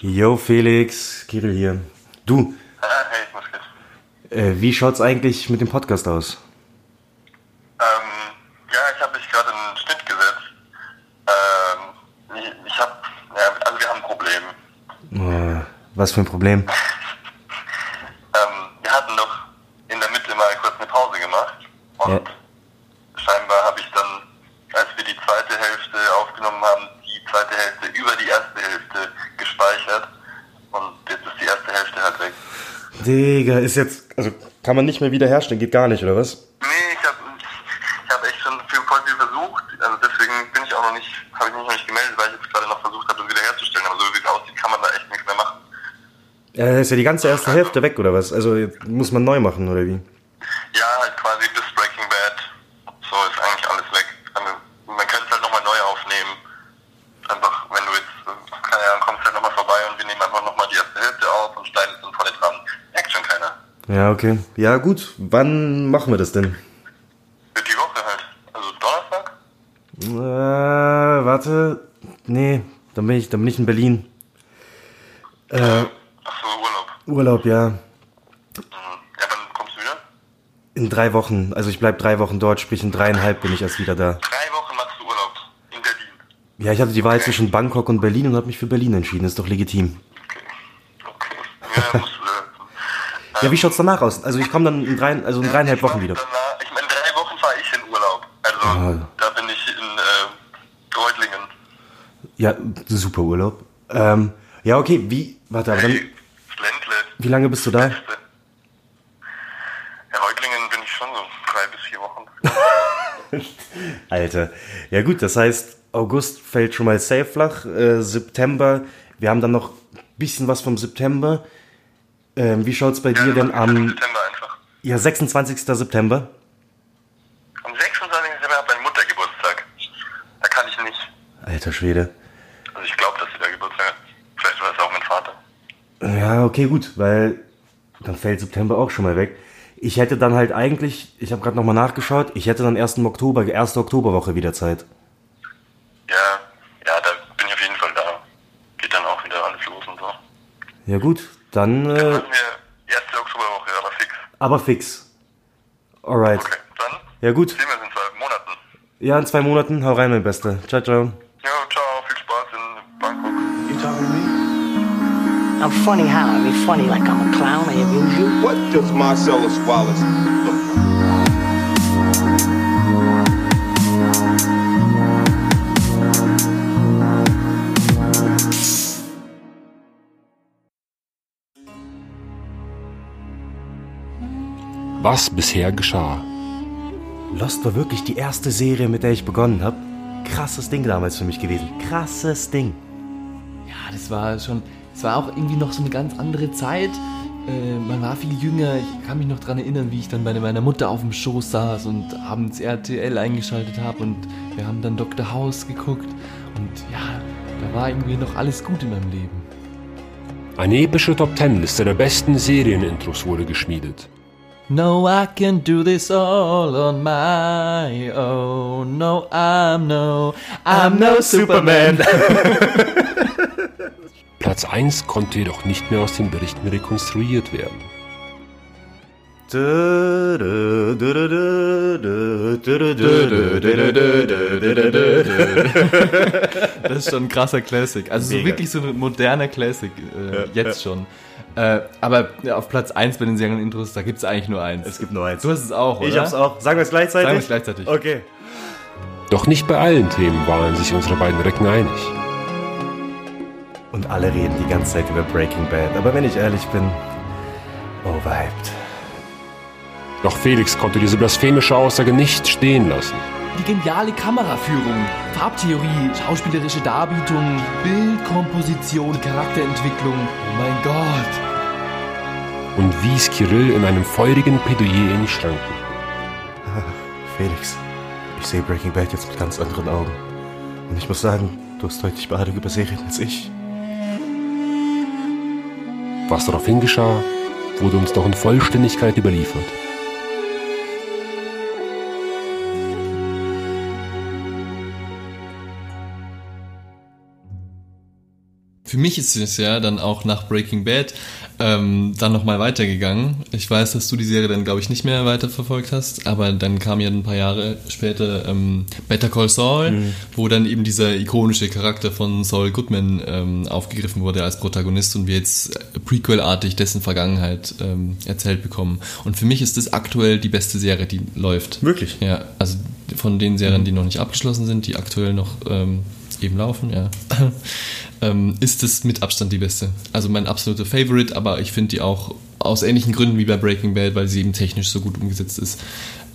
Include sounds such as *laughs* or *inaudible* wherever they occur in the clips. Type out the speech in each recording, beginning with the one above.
Yo Felix, Kirill hier. Du, Ah, hey, was geht? äh, wie schaut's eigentlich mit dem Podcast aus? Ähm, ja, ich habe mich gerade in den Schnitt gesetzt. Ähm, ich, ich habe, ja, also wir haben ein Problem. Äh, was für ein Problem? *laughs* Ähm, wir hatten doch in der Mitte mal kurz eine Pause gemacht und Ja. scheinbar habe ich dann, als wir die zweite Hälfte aufgenommen haben, die zweite Hälfte über die erste Hälfte gespeichert und jetzt ist die erste Hälfte halt weg. Digga, ist jetzt, also kann man nicht mehr wiederherstellen, geht gar nicht, oder was? Nee, ich habe ich hab echt schon viel, voll viel versucht. Also deswegen bin ich auch noch nicht, habe ich mich noch nicht gemeldet, weil ich jetzt gerade noch versucht habe, das wiederherzustellen. Aber so wie es aussieht, kann man da echt nichts mehr machen. Äh, ist ja die ganze erste Hälfte weg, oder was? Also jetzt muss man neu machen, oder wie? Ja, halt quasi bis Breaking Bad. So ist eigentlich alles weg. Also, man könnte es halt nochmal neu aufnehmen. Einfach, wenn du jetzt, äh, keine Ahnung, kommst halt nochmal vorbei und wir nehmen einfach nochmal die erste Hälfte auf und schneiden es dann vor den dran. Merkt schon keiner. Ja, okay. Ja, gut. Wann machen wir das denn? Wird die Woche halt. Also Donnerstag? Äh, warte. Nee, dann bin ich, dann bin ich in Berlin. Äh, Ach so, Urlaub. Urlaub, ja. Mhm. Ja, wann kommst du wieder? In drei Wochen. Also ich bleib drei Wochen dort, sprich in dreieinhalb bin ich erst wieder da. Drei Wochen machst du Urlaub. In Berlin. Ja, ich hatte die Wahl zwischen Bangkok und Berlin und habe mich für Berlin entschieden. Ist doch legitim. Okay. Okay. Ja, musst du. Äh, Ja, wie schaut's danach aus? Also ich komme dann in, drei, also in dreieinhalb ich Wochen wieder. Danach, ich meine, drei Wochen fahre ich in Urlaub. Also, Ah. da bin ich in äh, Reutlingen. Ja, super Urlaub. Ähm, ja, okay, wie, warte, aber dann, Ländle. wie lange bist du da? Beste. Ja, Reutlingen bin ich schon so drei bis vier Wochen. *laughs* Alter. Ja gut, das heißt, August fällt schon mal safe flach, äh, September, wir haben dann noch ein bisschen was vom September. Ähm, wie schaut's bei dir denn am, September einfach. ja, 26. September? Am 26. September hat meine Mutter Geburtstag. Da kann ich nicht. Alter Schwede. Also ich glaube, dass sie da Geburtstag hat. Vielleicht war es auch mein Vater. Ja, okay, gut, weil dann fällt September auch schon mal weg. Ich hätte dann halt eigentlich, ich habe gerade nochmal nachgeschaut, ich hätte dann erst im Oktober, erste Oktoberwoche wieder Zeit. Ja, ja, da bin ich auf jeden Fall da. Geht dann auch wieder alles los und so. Ja gut, dann, Dann äh, wir erste Oktoberwoche, aber fix. aber fix. Alright. Okay, dann Ja gut, sehen wir uns in zwei Monaten. ja, in zwei Monaten, hau rein, mein Bester. Ciao, ciao. Ja, ciao, viel Spaß in Bangkok. You talking to me? I'm funny how? I mean, funny like I'm a clown. I amuse you. What does Marcellus Wallace Was bisher geschah. Lost war wirklich die erste Serie, mit der ich begonnen habe. Krasses Ding damals für mich gewesen. Krasses Ding. Ja, das war schon, es war auch irgendwie noch so eine ganz andere Zeit. Äh, man war viel jünger. Ich kann mich noch daran erinnern, wie ich dann bei meiner Mutter auf dem Schoß saß und abends RTL eingeschaltet habe und wir haben dann Dr. House geguckt. Und ja, da war irgendwie noch alles gut in meinem Leben. Eine epische Top Ten Liste der besten Serienintros wurde geschmiedet. No, I can do this all on my own. No, I'm no, I'm no Superman. *laughs* Platz 1 konnte jedoch nicht mehr aus den Berichten rekonstruiert werden. Das ist schon ein krasser Classic. Also so wirklich so ein moderner Classic. Äh, jetzt schon. Äh, aber auf Platz 1 bei den Serien-Intros, da gibt es eigentlich nur eins. Es gibt nur eins. Du hast es auch, oder? Ich hab's auch. Sagen wir es gleichzeitig? Sagen wir es gleichzeitig. Okay. Doch nicht bei allen Themen waren sich unsere beiden Recken einig. Und alle reden die ganze Zeit über Breaking Bad. Aber wenn ich ehrlich bin, overhyped. Doch Felix konnte diese blasphemische Aussage nicht stehen lassen. Die geniale Kameraführung, Farbtheorie, schauspielerische Darbietung, Bildkomposition, Charakterentwicklung. Oh mein Gott. Und wies Kirill in einem feurigen Plädoyer in die Schranken. Felix, ich sehe Breaking Bad jetzt mit ganz anderen Augen. Und ich muss sagen, du hast deutlich mehr Ahnung über Serien als ich. Was daraufhin geschah, wurde uns noch in Vollständigkeit überliefert. Für mich ist es ja dann auch nach Breaking Bad ähm, dann nochmal weitergegangen. Ich weiß, dass du die Serie dann, glaube ich, nicht mehr weiterverfolgt hast, aber dann kam ja ein paar Jahre später ähm, Better Call Saul, Mhm. wo dann eben dieser ikonische Charakter von Saul Goodman ähm, aufgegriffen wurde als Protagonist und wir jetzt Prequel-artig dessen Vergangenheit ähm, erzählt bekommen. Und für mich ist das aktuell die beste Serie, die läuft. Wirklich? Ja, also von den Serien, die noch nicht abgeschlossen sind, die aktuell noch ähm, eben laufen, ja, *laughs* ähm, ist es mit Abstand die beste. Also mein absoluter Favorite, aber ich finde die auch aus ähnlichen Gründen wie bei Breaking Bad, weil sie eben technisch so gut umgesetzt ist,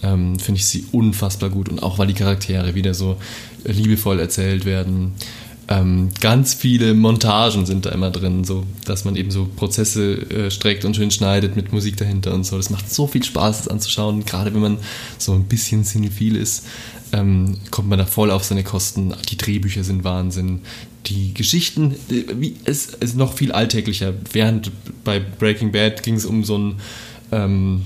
ähm, finde ich sie unfassbar gut und auch weil die Charaktere wieder so liebevoll erzählt werden. Ähm, ganz viele Montagen sind da immer drin, so dass man eben so Prozesse äh, streckt und schön schneidet mit Musik dahinter und so. Das macht so viel Spaß, das anzuschauen. Gerade wenn man so ein bisschen cinephil ist, ähm, kommt man da voll auf seine Kosten. Die Drehbücher sind Wahnsinn. Die Geschichten, äh, wie, es ist noch viel alltäglicher. Während bei Breaking Bad ging es um so ein ähm,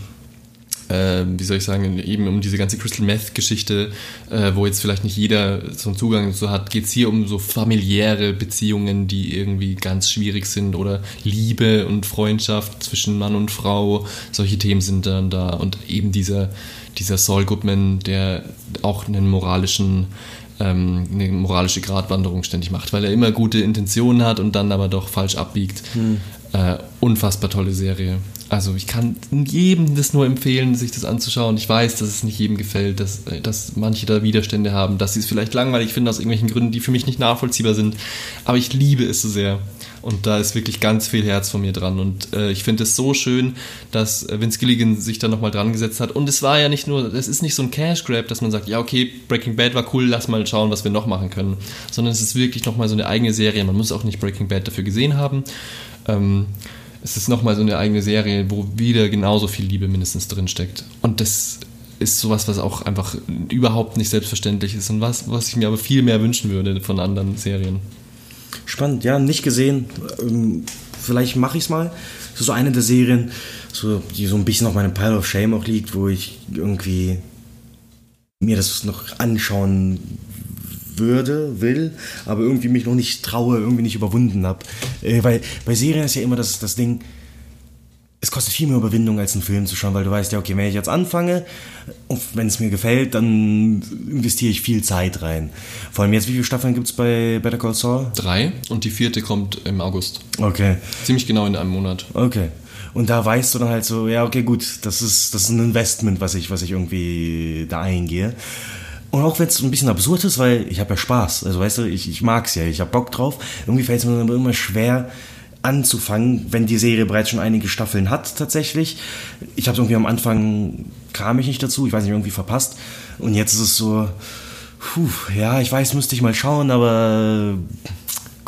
äh, wie soll ich sagen, eben um diese ganze Crystal Meth-Geschichte, äh, wo jetzt vielleicht nicht jeder so einen Zugang dazu hat, geht es hier um so familiäre Beziehungen, die irgendwie ganz schwierig sind oder Liebe und Freundschaft zwischen Mann und Frau. Solche Themen sind dann da und eben dieser, dieser Saul Goodman, der auch einen moralischen ähm, eine moralische Gratwanderung ständig macht, weil er immer gute Intentionen hat und dann aber doch falsch abbiegt. Äh, unfassbar tolle Serie. Also ich kann jedem das nur empfehlen, sich das anzuschauen. Ich weiß, dass es nicht jedem gefällt, dass, dass manche da Widerstände haben, dass sie es vielleicht langweilig finden aus irgendwelchen Gründen, die für mich nicht nachvollziehbar sind. Aber ich liebe es so sehr. Und da ist wirklich ganz viel Herz von mir dran. Und äh, ich finde es so schön, dass Vince Gilligan sich da nochmal dran gesetzt hat. Und es war ja nicht nur, es ist nicht so ein Cash Grab, dass man sagt, ja okay, Breaking Bad war cool, lass mal schauen, was wir noch machen können. Sondern es ist wirklich nochmal so eine eigene Serie. Man muss auch nicht Breaking Bad dafür gesehen haben. Ähm, es ist nochmal so eine eigene Serie, wo wieder genauso viel Liebe mindestens drin steckt. Und das ist sowas, was auch einfach überhaupt nicht selbstverständlich ist und was, was ich mir aber viel mehr wünschen würde von anderen Serien. Spannend, ja, nicht gesehen. Ähm, vielleicht mache ich es mal. Das ist so eine der Serien, so, die so ein bisschen auf meinem Pile of Shame auch liegt, wo ich irgendwie mir das noch anschauen würde, will, aber irgendwie mich noch nicht traue, irgendwie nicht überwunden habe. Äh, weil bei Serien ist ja immer das, das Ding, es kostet viel mehr Überwindung, als einen Film zu schauen, weil du weißt ja, okay, wenn ich jetzt anfange und wenn es mir gefällt, dann investiere ich viel Zeit rein. Vor allem jetzt, wie viele Staffeln gibt es bei Better Call Saul? Drei und die vierte kommt im August. Okay. Ziemlich genau in einem Monat. Okay. Und da weißt du dann halt so, ja, okay, gut, das ist, das ist ein Investment, was ich, was ich irgendwie da eingehe. Und auch wenn es ein bisschen absurd ist, weil ich habe ja Spaß. Also weißt du, ich, ich mag's ja, ich habe Bock drauf. Irgendwie fällt es mir aber immer schwer anzufangen, wenn die Serie bereits schon einige Staffeln hat tatsächlich. Ich habe irgendwie am Anfang kam ich nicht dazu, ich weiß nicht, irgendwie verpasst. Und jetzt ist es so, puh, ja, ich weiß, müsste ich mal schauen, aber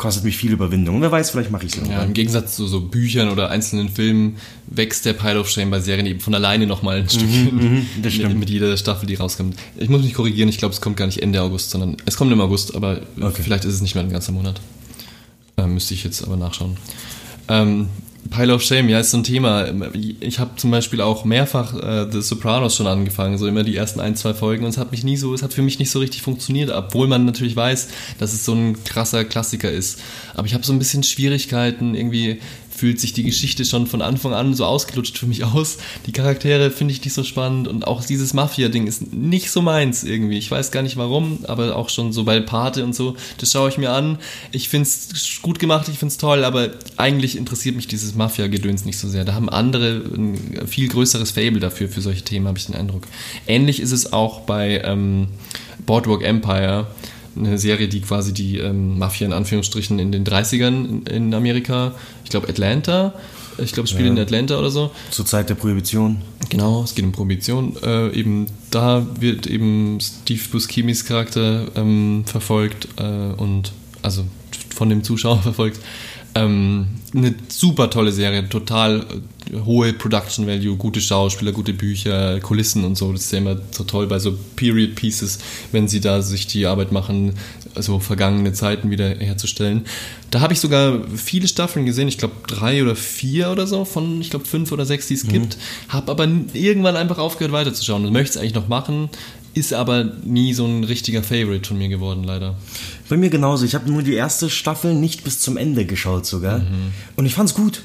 kostet mich viel Überwindung. Wer weiß, vielleicht mache ich es Ja, irgendwann. Im Gegensatz zu so Büchern oder einzelnen Filmen wächst der Pile of Shame bei Serien eben von alleine nochmal ein Stückchen das *laughs* stimmt. mit, mit jeder Staffel, die rauskommt. Ich muss mich korrigieren, ich glaube, es kommt gar nicht Ende August, sondern es kommt im August, aber Okay. vielleicht ist es nicht mehr ein ganzer Monat. Ähm, müsste ich jetzt aber nachschauen. Ähm, Pile of Shame, ja, ist so ein Thema. Ich habe zum Beispiel auch mehrfach äh, The Sopranos schon angefangen, so immer die ersten ein, zwei Folgen und es hat mich nie so, es hat für mich nicht so richtig funktioniert, obwohl man natürlich weiß, dass es so ein krasser Klassiker ist. Aber ich habe so ein bisschen Schwierigkeiten, irgendwie fühlt sich die Geschichte schon von Anfang an so ausgelutscht für mich aus. Die Charaktere finde ich nicht so spannend und auch dieses Mafia-Ding ist nicht so meins irgendwie. Ich weiß gar nicht warum, aber auch schon so bei Pate und so, das schaue ich mir an. Ich finde es gut gemacht, ich finde es toll, aber eigentlich interessiert mich dieses Mafia-Gedöns nicht so sehr. Da haben andere ein viel größeres Fable dafür, für solche Themen, habe ich den Eindruck. Ähnlich ist es auch bei ähm, Boardwalk Empire eine Serie, die quasi die ähm, Mafia in Anführungsstrichen in den 30ern in, in Amerika, ich glaube Atlanta, ich glaube es spielt in Atlanta oder so. Zur Zeit der Prohibition. Genau, es geht um Prohibition. Äh, eben da wird eben Steve Buscemi's Charakter ähm, verfolgt äh, und also von dem Zuschauer *laughs* verfolgt. Ähm, eine super tolle Serie, total äh, hohe Production Value, gute Schauspieler, gute Bücher, Kulissen und so. Das ist ja immer so toll bei so Period Pieces, wenn sie da sich die Arbeit machen, so vergangene Zeiten wieder herzustellen. Da habe ich sogar viele Staffeln gesehen, ich glaube drei oder vier oder so, von ich glaube fünf oder sechs, die es gibt. Habe aber irgendwann einfach aufgehört weiterzuschauen und möchte es eigentlich noch machen. ist aber nie so ein richtiger Favorite von mir geworden, leider. Bei mir genauso. Ich habe nur die erste Staffel nicht bis zum Ende geschaut sogar. Mhm. Und ich fand's gut.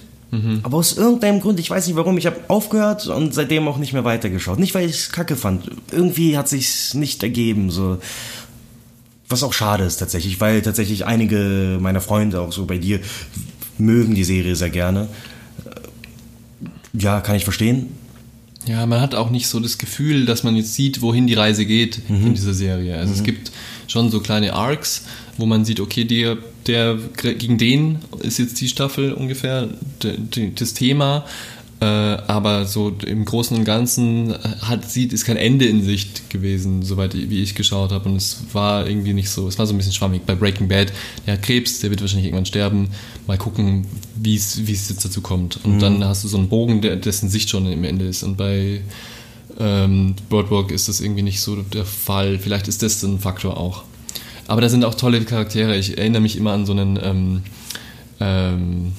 Aber aus irgendeinem Grund, ich weiß nicht warum, ich habe aufgehört und seitdem auch nicht mehr weitergeschaut. Nicht, weil ich es kacke fand. Irgendwie hat sich's nicht ergeben. So. Was auch schade ist tatsächlich, weil tatsächlich einige meiner Freunde, auch so bei dir, mögen die Serie sehr gerne. Ja, kann ich verstehen. Ja, man hat auch nicht so das Gefühl, dass man jetzt sieht, wohin die Reise geht Mhm. in dieser Serie. Also es gibt schon so kleine Arcs, wo man sieht, okay, der, der gegen den ist jetzt die Staffel ungefähr das Thema. Äh, aber so im Großen und Ganzen hat, sieht, ist kein Ende in Sicht gewesen, soweit ich- wie ich geschaut habe. Und es war irgendwie nicht so, es war so ein bisschen schwammig. Bei Breaking Bad, der hat Krebs, der wird wahrscheinlich irgendwann sterben. Mal gucken, wie es wie es jetzt dazu kommt. Und dann hast du so einen Bogen, der, dessen Sicht schon im Ende ist. Und bei ähm, Boardwalk ist das irgendwie nicht so der Fall. Vielleicht ist das ein Faktor auch. Aber da sind auch tolle Charaktere. Ich erinnere mich immer an so einen ähm, ähm,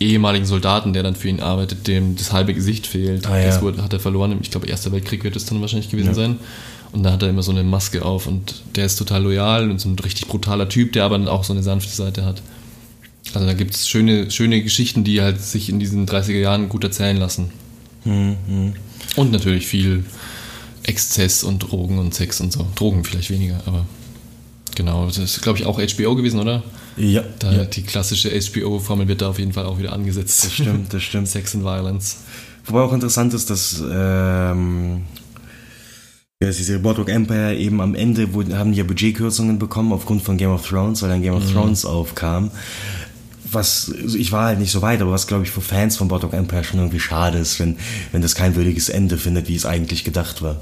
ehemaligen Soldaten, der dann für ihn arbeitet, dem das halbe Gesicht fehlt. Ah, ja. Das wurde, hat er verloren. Ich glaube, Erster Weltkrieg wird es dann wahrscheinlich gewesen Ja. sein. Und da hat er immer so eine Maske auf und der ist total loyal und so ein richtig brutaler Typ, der aber dann auch so eine sanfte Seite hat. Also da gibt es schöne, schöne Geschichten, die halt sich in diesen 30er Jahren gut erzählen lassen. Und natürlich viel Exzess und Drogen und Sex und so. Drogen vielleicht weniger, aber genau. Das ist, glaube ich, auch HBO gewesen, oder? Ja, Da ja. Die klassische HBO-Formel wird da auf jeden Fall auch wieder angesetzt. das stimmt, das stimmt. *laughs* Sex and Violence. Wobei auch interessant ist, dass ähm, ja, diese Boardwalk Empire eben am Ende wo, haben die ja Budgetkürzungen bekommen aufgrund von Game of Thrones, weil dann Game of Thrones aufkam. Was, also ich war halt nicht so weit, aber was glaube ich für Fans von Boardwalk Empire schon irgendwie schade ist, wenn, wenn das kein würdiges Ende findet, wie es eigentlich gedacht war.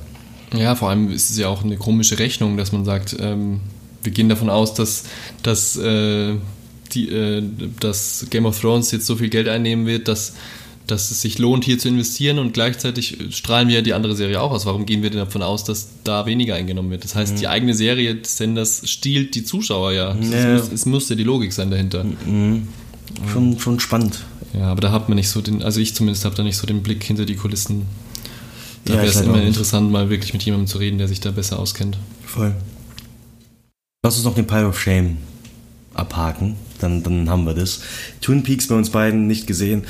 Ja, vor allem ist es ja auch eine komische Rechnung, dass man sagt, ähm, wir gehen davon aus, dass, dass, äh, die, äh, dass Game of Thrones jetzt so viel Geld einnehmen wird, dass, dass es sich lohnt, hier zu investieren und gleichzeitig strahlen wir ja die andere Serie auch aus. Warum gehen wir denn davon aus, dass da weniger eingenommen wird? Das heißt, die eigene Serie des Senders stiehlt die Zuschauer ja. Es, Ja. muss, es muss ja die Logik sein dahinter. Schon, schon spannend. Ja, aber da hat man nicht so den, also ich zumindest habe da nicht so den Blick hinter die Kulissen. Da Ja, wäre es halt immer interessant, mal wirklich mit jemandem zu reden, der sich da besser auskennt. Voll. Lass uns noch den Pile of Shame abhaken, dann, dann haben wir das. Twin Peaks bei uns beiden nicht gesehen.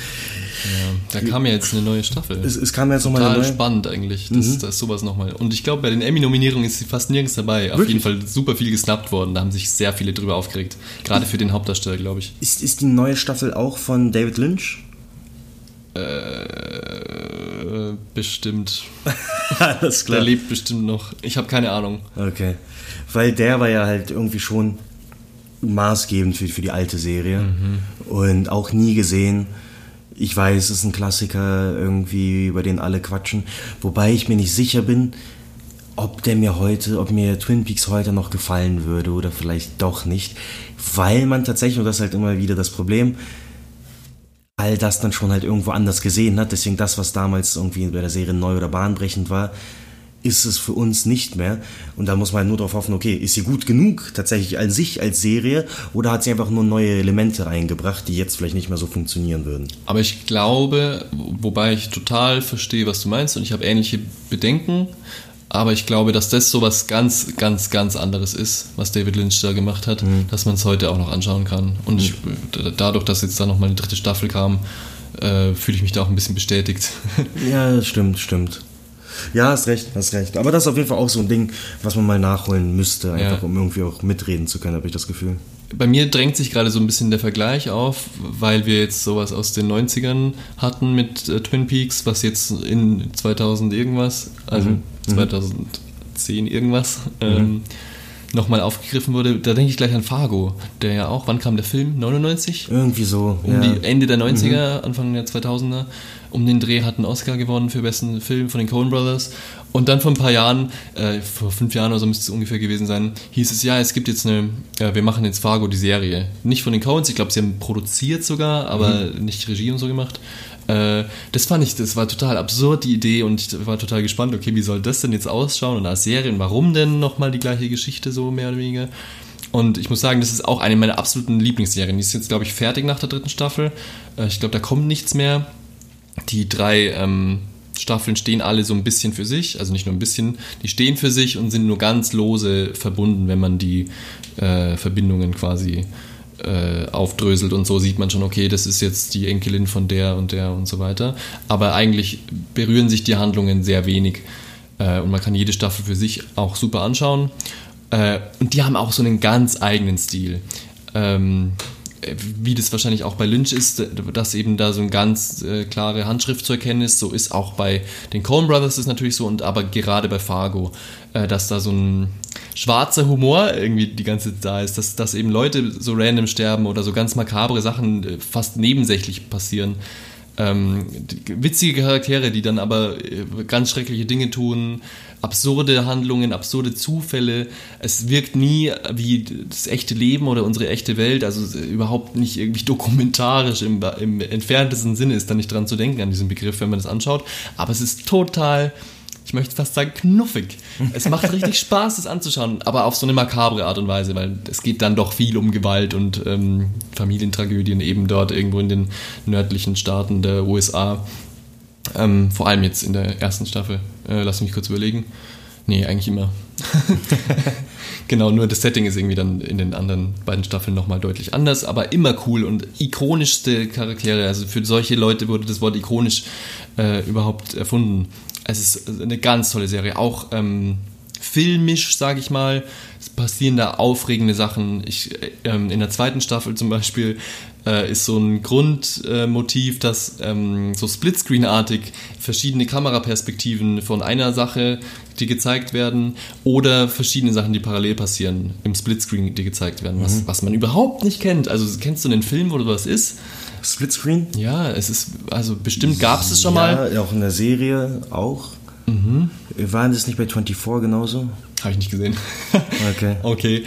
Ja, da kam ja jetzt eine neue Staffel. Es, es kam jetzt nochmal Total eine neue. spannend eigentlich, das, Mhm. sowas nochmal. Und ich glaube, bei den Emmy-Nominierungen ist sie fast nirgends dabei. Auf Wirklich? jeden Fall super viel gesnappt worden. Da haben sich sehr viele drüber aufgeregt. Gerade für den Hauptdarsteller, glaube ich. Ist, ist die neue Staffel auch von David Lynch? Äh, bestimmt. *laughs* Alles Der lebt bestimmt noch. Ich habe keine Ahnung. Okay. Weil der war ja halt irgendwie schon maßgebend für, für die alte Serie. Und auch nie gesehen. Ich weiß, es ist ein Klassiker irgendwie, über den alle quatschen. Wobei ich mir nicht sicher bin, ob der mir heute, ob mir Twin Peaks heute noch gefallen würde oder vielleicht doch nicht. Weil man tatsächlich, und das ist halt immer wieder das Problem, all das dann schon halt irgendwo anders gesehen hat. Deswegen das, was damals irgendwie bei der Serie neu oder bahnbrechend war, ist es für uns nicht mehr. Und da muss man halt nur darauf hoffen, okay, ist sie gut genug tatsächlich als sich, als Serie, oder hat sie einfach nur neue Elemente reingebracht, die jetzt vielleicht nicht mehr so funktionieren würden? Aber ich glaube, wobei ich total verstehe, was du meinst und ich habe ähnliche Bedenken, aber ich glaube, dass das so was ganz, ganz, ganz anderes ist, was David Lynch da gemacht hat, dass man es heute auch noch anschauen kann. Und ich, d- dadurch, dass jetzt da nochmal eine dritte Staffel kam, äh, fühle ich mich da auch ein bisschen bestätigt. Ja, stimmt, stimmt. Ja, hast recht, hast recht. Aber das ist auf jeden Fall auch so ein Ding, was man mal nachholen müsste, einfach Ja. um irgendwie auch mitreden zu können, habe ich das Gefühl. Bei mir drängt sich gerade so ein bisschen der Vergleich auf, weil wir jetzt sowas aus den 90ern hatten mit äh, Twin Peaks, was jetzt in 2000 irgendwas, also 2010 irgendwas, ähm, nochmal aufgegriffen wurde. Da denke ich gleich an Fargo, der ja auch, wann kam der Film? 99? Irgendwie so. Um ja. die Ende der 90er, Anfang der 2000er. Um den Dreh hat einen Oscar gewonnen für besten Film von den Coen Brothers. Und dann vor ein paar Jahren, äh, vor fünf Jahren oder so müsste es ungefähr gewesen sein, hieß es, ja, es gibt jetzt eine, äh, wir machen jetzt Fargo, die Serie. Nicht von den Coens, ich glaube, sie haben produziert sogar, aber nicht Regie und so gemacht. Äh, das fand ich, das war total absurd, die Idee, und ich war total gespannt, okay, wie soll das denn jetzt ausschauen und als Serie und warum denn nochmal die gleiche Geschichte so mehr oder weniger? Und ich muss sagen, das ist auch eine meiner absoluten Lieblingsserien. Die ist jetzt, glaube ich, fertig nach der dritten Staffel. Äh, ich glaube, da kommt nichts mehr. Die drei ähm, Staffeln stehen alle so ein bisschen für sich, also nicht nur ein bisschen, die stehen für sich und sind nur ganz lose verbunden, wenn man die äh, Verbindungen quasi äh, aufdröselt und so sieht man schon, okay, das ist jetzt die Enkelin von der und der und so weiter. Aber eigentlich berühren sich die Handlungen sehr wenig äh, und man kann jede Staffel für sich auch super anschauen. Äh, und die haben auch so einen ganz eigenen Stil. Ähm, wie das wahrscheinlich auch bei Lynch ist, dass eben da so eine ganz äh, klare Handschrift zu erkennen ist. So ist auch bei den Coen Brothers ist natürlich so und aber gerade bei Fargo, äh, dass da so ein schwarzer Humor irgendwie die ganze Zeit da ist, dass, dass eben Leute so random sterben oder so ganz makabre Sachen äh, fast nebensächlich passieren. Ähm, witzige Charaktere, die dann aber äh, ganz schreckliche Dinge tun, absurde Handlungen, absurde Zufälle. Es wirkt nie wie das echte Leben oder unsere echte Welt, also äh, überhaupt nicht irgendwie *laughs* dokumentarisch im, im entferntesten Sinne ist da nicht dran zu denken an diesen Begriff, wenn man das anschaut. Aber es ist total, ich möchte fast sagen, knuffig. Es macht richtig *laughs* Spaß, das anzuschauen, aber auf so eine makabre Art und Weise, weil es geht dann doch viel um Gewalt und ähm, Familientragödien eben dort irgendwo in den nördlichen Staaten der USA. Ähm, vor allem jetzt in der ersten Staffel. Äh, lass mich kurz überlegen. Nee, eigentlich immer. *laughs* *laughs* genau, nur das Setting ist irgendwie dann in den anderen beiden Staffeln nochmal deutlich anders, aber immer cool und ikonischste Charaktere. Also für solche Leute wurde das Wort ikonisch äh, überhaupt erfunden. Es ist eine ganz tolle Serie. Auch ähm, filmisch, sage ich mal. Es passieren da aufregende Sachen. Ich, äh, ähm, in der zweiten Staffel zum Beispiel äh, ist so ein Grundmotiv, dass ähm, so Splitscreen-artig verschiedene Kameraperspektiven von einer Sache, die gezeigt werden, oder verschiedene Sachen, die parallel passieren, im Splitscreen, die gezeigt werden, was, was man überhaupt nicht kennt. Also kennst du einen Film, wo sowas ist? Splitscreen? Ja, es ist, also bestimmt gab es es schon mal. Ja, auch in der Serie auch. Waren das nicht bei 24 genauso? Habe ich nicht gesehen. *laughs* Okay. okay.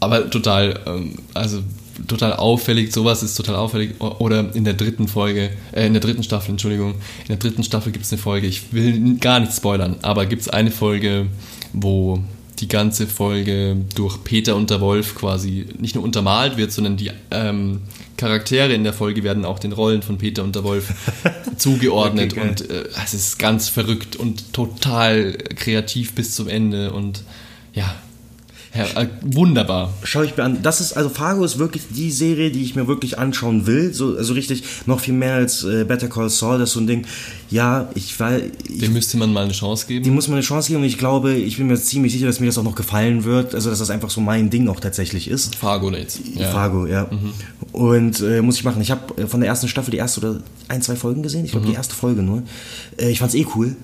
Aber total, ähm, also total auffällig, sowas ist total auffällig. Oder in der dritten Folge, äh, in der dritten Staffel, Entschuldigung, in der dritten Staffel gibt es eine Folge, ich will gar nicht spoilern, aber gibt es eine Folge, wo die ganze Folge durch Peter und der Wolf quasi nicht nur untermalt wird, sondern die ähm, Charaktere in der Folge werden auch den Rollen von Peter und der Wolf *laughs* zugeordnet Okay, und äh, es ist ganz verrückt und total kreativ bis zum Ende und ja, ja äh, wunderbar. Schau ich mir an. Das ist, also Fargo ist wirklich die Serie, die ich mir wirklich anschauen will. So, also richtig, noch viel mehr als äh, Better Call Saul. Das ist so ein Ding. Ja, ich weil ich, Dem müsste man mal eine Chance geben. die muss man eine Chance geben und ich glaube, ich bin mir ziemlich sicher, dass mir das auch noch gefallen wird. Also, dass das einfach so mein Ding auch tatsächlich ist. Fargo jetzt. Ja. Fargo, ja. Und äh, muss ich machen. Ich habe äh, von der ersten Staffel die erste oder ein, zwei Folgen gesehen. Ich glaube, die erste Folge nur. Äh, ich fand's eh cool.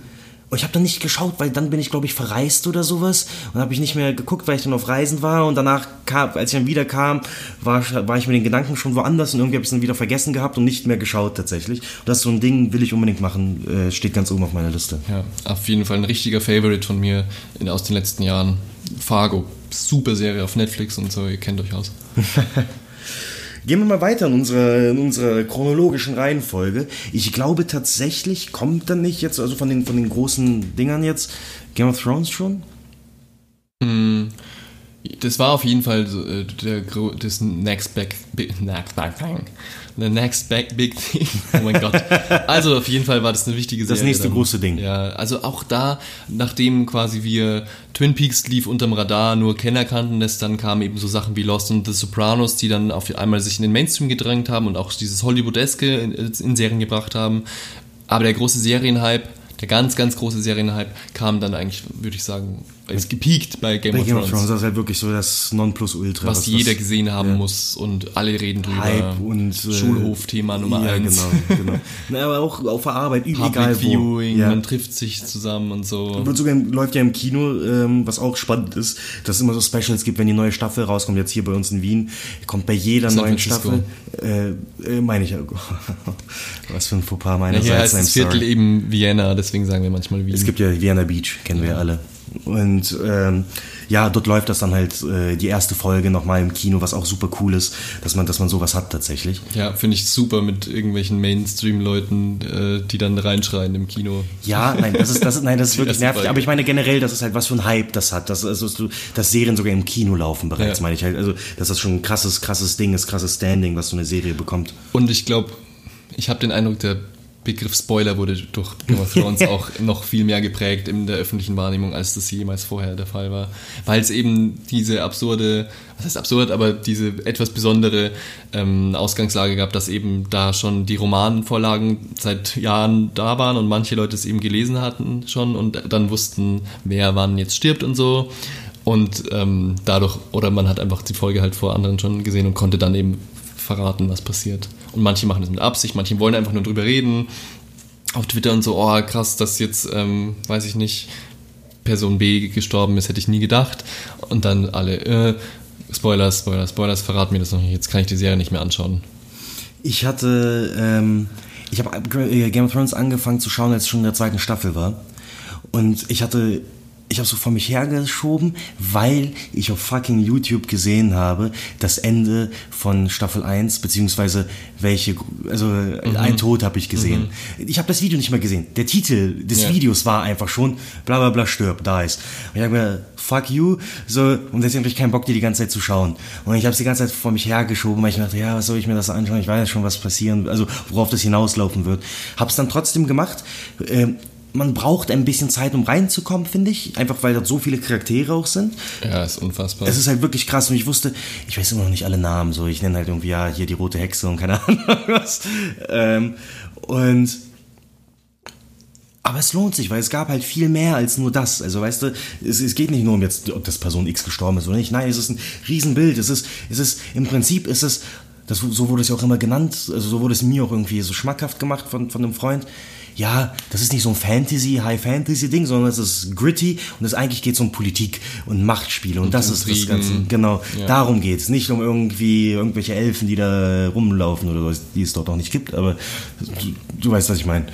Und ich habe dann nicht geschaut, weil dann bin ich, glaube ich, verreist oder sowas. Und habe ich nicht mehr geguckt, weil ich dann auf Reisen war. Und danach, kam, als ich dann wieder kam, war, war ich mit den Gedanken schon woanders. Und irgendwie habe ich es dann wieder vergessen gehabt und nicht mehr geschaut tatsächlich. Und das ist so ein Ding, will ich unbedingt machen. Äh, steht ganz oben auf meiner Liste. Ja, auf jeden Fall ein richtiger Favorite von mir in, aus den letzten Jahren. Fargo. Super Serie auf Netflix und so, ihr kennt euch aus. *laughs* Gehen wir mal weiter in unserer, in unserer chronologischen Reihenfolge. Ich glaube tatsächlich kommt dann nicht jetzt, also von den, von den großen Dingern jetzt, Game of Thrones schon? Das war auf jeden Fall so, äh, der, das next big, big, next big thing. The next big, big thing. Oh mein Gott. Also auf jeden Fall war das eine wichtige Serie. Das nächste dann. große Ding. Ja, also auch da, nachdem quasi wir Twin Peaks lief unterm Radar, nur Kenner kannten das, dann kamen eben so Sachen wie Lost und The Sopranos, die dann auf einmal sich in den Mainstream gedrängt haben und auch dieses Hollywoodeske in, in Serien gebracht haben. Aber der große Serienhype, der ganz, ganz große Serienhype kam dann eigentlich, würde ich sagen, ist gepiekt bei Game, Bei of, Game of Thrones das ist halt wirklich so das Nonplusultra. was jeder das, gesehen haben ja. muss und alle reden drüber. Hype und äh, Schulhofthema Nummer ja, eins. genau, genau. *laughs* Na, aber auch auf der Arbeit, Public egal wo. Viewing, Ja. man trifft sich zusammen und so. Und sogar läuft ja im Kino, ähm, was auch spannend ist, dass es immer so Specials gibt, wenn die neue Staffel rauskommt, jetzt hier bei uns in Wien, kommt bei jeder San neuen Francisco. Staffel, äh, äh, meine ich ja, *laughs* was für ein Fauxpas Ja, meinerseits. hier heißt das Viertel eben Vienna, deswegen sagen wir manchmal Wien. Es gibt ja Vienna Beach, kennen wir ja alle. Und ähm, ja, dort läuft das dann halt äh, die erste Folge nochmal im Kino, was auch super cool ist, dass man, dass man sowas hat tatsächlich. ja, finde ich super mit irgendwelchen Mainstream-Leuten, äh, die dann reinschreien im Kino. Ja, nein, das ist, das ist, nein, das ist *laughs* wirklich nervig. Folge. Aber ich meine generell, das ist halt was für ein Hype das hat. Das, also, dass Serien sogar im Kino laufen bereits, Ja. meine ich halt. Also, dass das schon ein krasses, krasses Ding ist, krasses Standing, was so eine Serie bekommt. Und ich glaube, ich habe den Eindruck, der Begriff Spoiler wurde durch Game of Thrones auch noch viel mehr geprägt in der öffentlichen Wahrnehmung, als das jemals vorher der Fall war. Weil es eben diese absurde, was heißt absurd, aber diese etwas besondere ähm, Ausgangslage gab, dass eben da schon die Romanvorlagen seit Jahren da waren und manche Leute es eben gelesen hatten schon und dann wussten, wer wann jetzt stirbt und so. Und ähm, dadurch, oder man hat einfach die Folge halt vor anderen schon gesehen und konnte dann eben verraten, was passiert. Und manche machen das mit Absicht, manche wollen einfach nur drüber reden. Auf Twitter und so, oh krass, dass jetzt, ähm, weiß ich nicht, Person B gestorben ist, hätte ich nie gedacht. Und dann alle, äh, Spoilers, Spoilers, Spoilers, verrat mir das noch nicht. Jetzt kann ich die Serie nicht mehr anschauen. Ich hatte, ähm, ich habe Game of Thrones angefangen zu schauen, als es schon in der zweiten Staffel war. Und ich hatte, ich habe so vor mich hergeschoben, weil ich auf fucking YouTube gesehen habe, das Ende von Staffel 1, beziehungsweise welche, also ein Tod habe ich gesehen. Ich habe das Video nicht mehr gesehen. Der Titel des Ja. Videos war einfach schon, bla bla bla stirbt, da ist. Und ich habe mir, fuck you, so, und deswegen habe ich keinen Bock, die die ganze Zeit zu schauen. Und ich habe es die ganze Zeit vor mich hergeschoben, weil ich dachte, ja, was soll ich mir das anschauen? Ich weiß ja schon, was passieren, also worauf das hinauslaufen wird. Hab's dann trotzdem gemacht. Ähm, man braucht ein bisschen Zeit, um reinzukommen, finde ich. Einfach weil dort so viele Charaktere auch sind. Ja, ist unfassbar. Es ist halt wirklich krass und ich wusste, ich weiß immer noch nicht alle Namen, so ich nenne halt irgendwie, ja, hier die rote Hexe und keine *laughs* Ahnung was. Ähm, und aber es lohnt sich, weil es gab halt viel mehr als nur das. Also weißt du, es, es geht nicht nur um jetzt, ob das Person X gestorben ist oder nicht. Nein, es ist ein Riesenbild. Es ist, es ist, im Prinzip ist es, das, so wurde es ja auch immer genannt, also so wurde es mir auch irgendwie so schmackhaft gemacht von, von einem Freund. Ja, das ist nicht so ein Fantasy, High-Fantasy-Ding, sondern es ist gritty und es eigentlich geht es um Politik und Machtspiele und, das ist das Intrigen. Ganze. Genau, Ja. darum geht es. Nicht um irgendwie irgendwelche Elfen, die da rumlaufen oder was, die es dort noch nicht gibt, aber du, du weißt, was ich meine.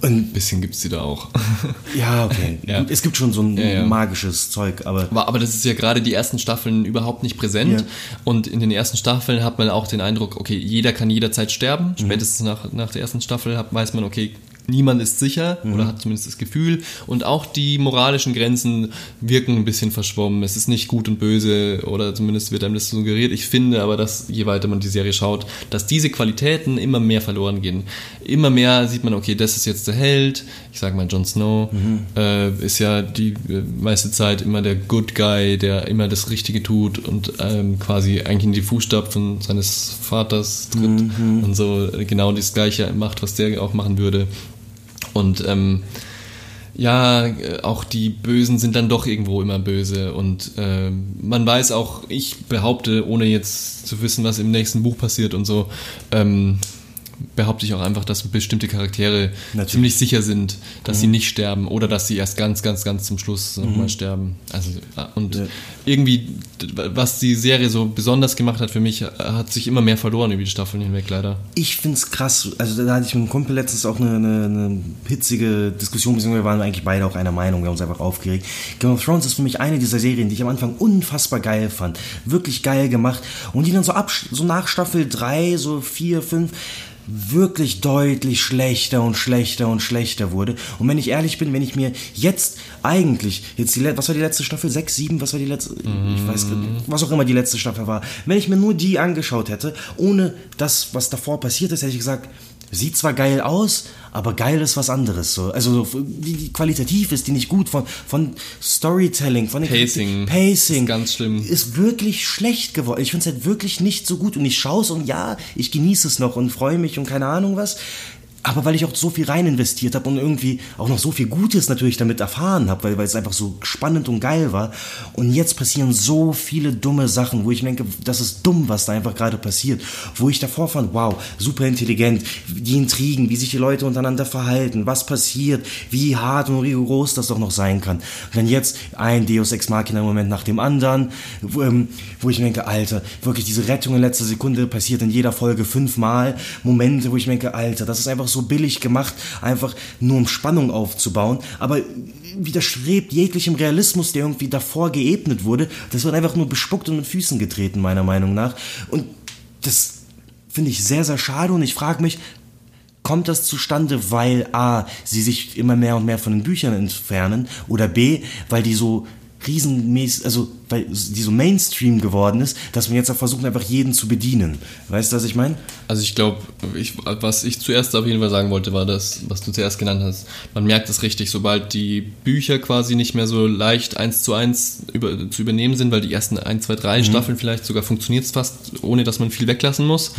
Und Ein bisschen gibt's die da auch. *laughs* ja, okay. Ja. Es gibt schon so ein Ja, ja. magisches Zeug, aber Aber, das ist ja gerade die ersten Staffeln überhaupt nicht präsent. Und in den ersten Staffeln hat man auch den Eindruck, okay, jeder kann jederzeit sterben. Mhm. Spätestens nach, nach der ersten Staffel hat, weiß man, okay, niemand ist sicher Mhm. oder hat zumindest das Gefühl. Und auch die moralischen Grenzen wirken ein bisschen verschwommen. Es ist nicht gut und böse oder zumindest wird einem das suggeriert. Ich finde aber, dass je weiter man die Serie schaut, dass diese Qualitäten immer mehr verloren gehen. Immer mehr sieht man, okay, das ist jetzt der Held. Ich sage mal, Jon Snow äh, ist ja die äh, meiste Zeit immer der Good Guy, der immer das Richtige tut und ähm, quasi eigentlich in die Fußstapfen seines Vaters tritt und so genau das Gleiche macht, was der auch machen würde. Und ähm, ja, äh, auch die Bösen sind dann doch irgendwo immer böse. Und ähm, man weiß auch, ich behaupte, ohne jetzt zu wissen, was im nächsten Buch passiert und so, ähm, behaupte ich auch einfach, dass bestimmte Charaktere Natürlich. Mhm. ziemlich sicher sind, dass sie nicht sterben oder dass sie erst ganz, ganz, ganz zum Schluss nochmal sterben. Also, äh, und Ja. irgendwie, was die Serie so besonders gemacht hat für mich, äh, hat sich immer mehr verloren über die Staffeln hinweg, leider. ich find's krass. Also da hatte ich mit einem Kumpel letztens auch eine, eine, eine hitzige Diskussion, beziehungsweise wir waren eigentlich beide auch einer Meinung, wir haben uns einfach aufgeregt. Game of Thrones ist für mich eine dieser Serien, die ich am Anfang unfassbar geil fand. Wirklich geil gemacht. Und die dann so ab, so nach Staffel 3, so 4, 5, wirklich deutlich schlechter und schlechter und schlechter wurde. Und wenn ich ehrlich bin, wenn ich mir jetzt eigentlich, jetzt die, was war die letzte Staffel? 6, 7, was war die letzte? Ich weiß was auch immer die letzte Staffel war. Wenn ich mir nur die angeschaut hätte, ohne das, was davor passiert ist, hätte ich gesagt, sieht zwar geil aus, aber geil ist was anderes. So. Also so, die, qualitativ ist die nicht gut von, von Storytelling, von den Pacing Pacing ist ganz schlimm. ist wirklich schlecht geworden. Ich finde es halt wirklich nicht so gut und ich schaue es und ja, ich genieße es noch und freue mich und keine Ahnung was. Aber weil ich auch so viel rein investiert habe und irgendwie auch noch so viel Gutes natürlich damit erfahren habe, weil, weil es einfach so spannend und geil war. Und jetzt passieren so viele dumme Sachen, wo ich denke, das ist dumm, was da einfach gerade passiert. Wo ich davor fand, wow, super intelligent, die Intrigen, wie sich die Leute untereinander verhalten, was passiert, wie hart und rigoros das doch noch sein kann. Und dann jetzt ein Deus Ex Machina Moment nach dem anderen, wo, ähm, wo ich denke, Alter, wirklich diese Rettung in letzter Sekunde passiert in jeder Folge fünfmal. Momente, wo ich denke, Alter, das ist einfach so billig gemacht, einfach nur um Spannung aufzubauen, aber widerstrebt jeglichem Realismus, der irgendwie davor geebnet wurde. Das wird einfach nur bespuckt und mit Füßen getreten, meiner Meinung nach. Und das finde ich sehr, sehr schade und ich frage mich, kommt das zustande, weil A, sie sich immer mehr und mehr von den Büchern entfernen oder B, weil die so riesenmäßig, also bei, die so Mainstream geworden ist, dass man jetzt auch versucht, einfach jeden zu bedienen. Weißt du, was ich meine? Also ich glaube, was ich zuerst auf jeden Fall sagen wollte, war das, was du zuerst genannt hast. Man merkt es richtig, sobald die Bücher quasi nicht mehr so leicht eins zu eins über, zu übernehmen sind, weil die ersten ein, zwei, drei Staffeln vielleicht sogar funktioniert es fast, ohne dass man viel weglassen muss.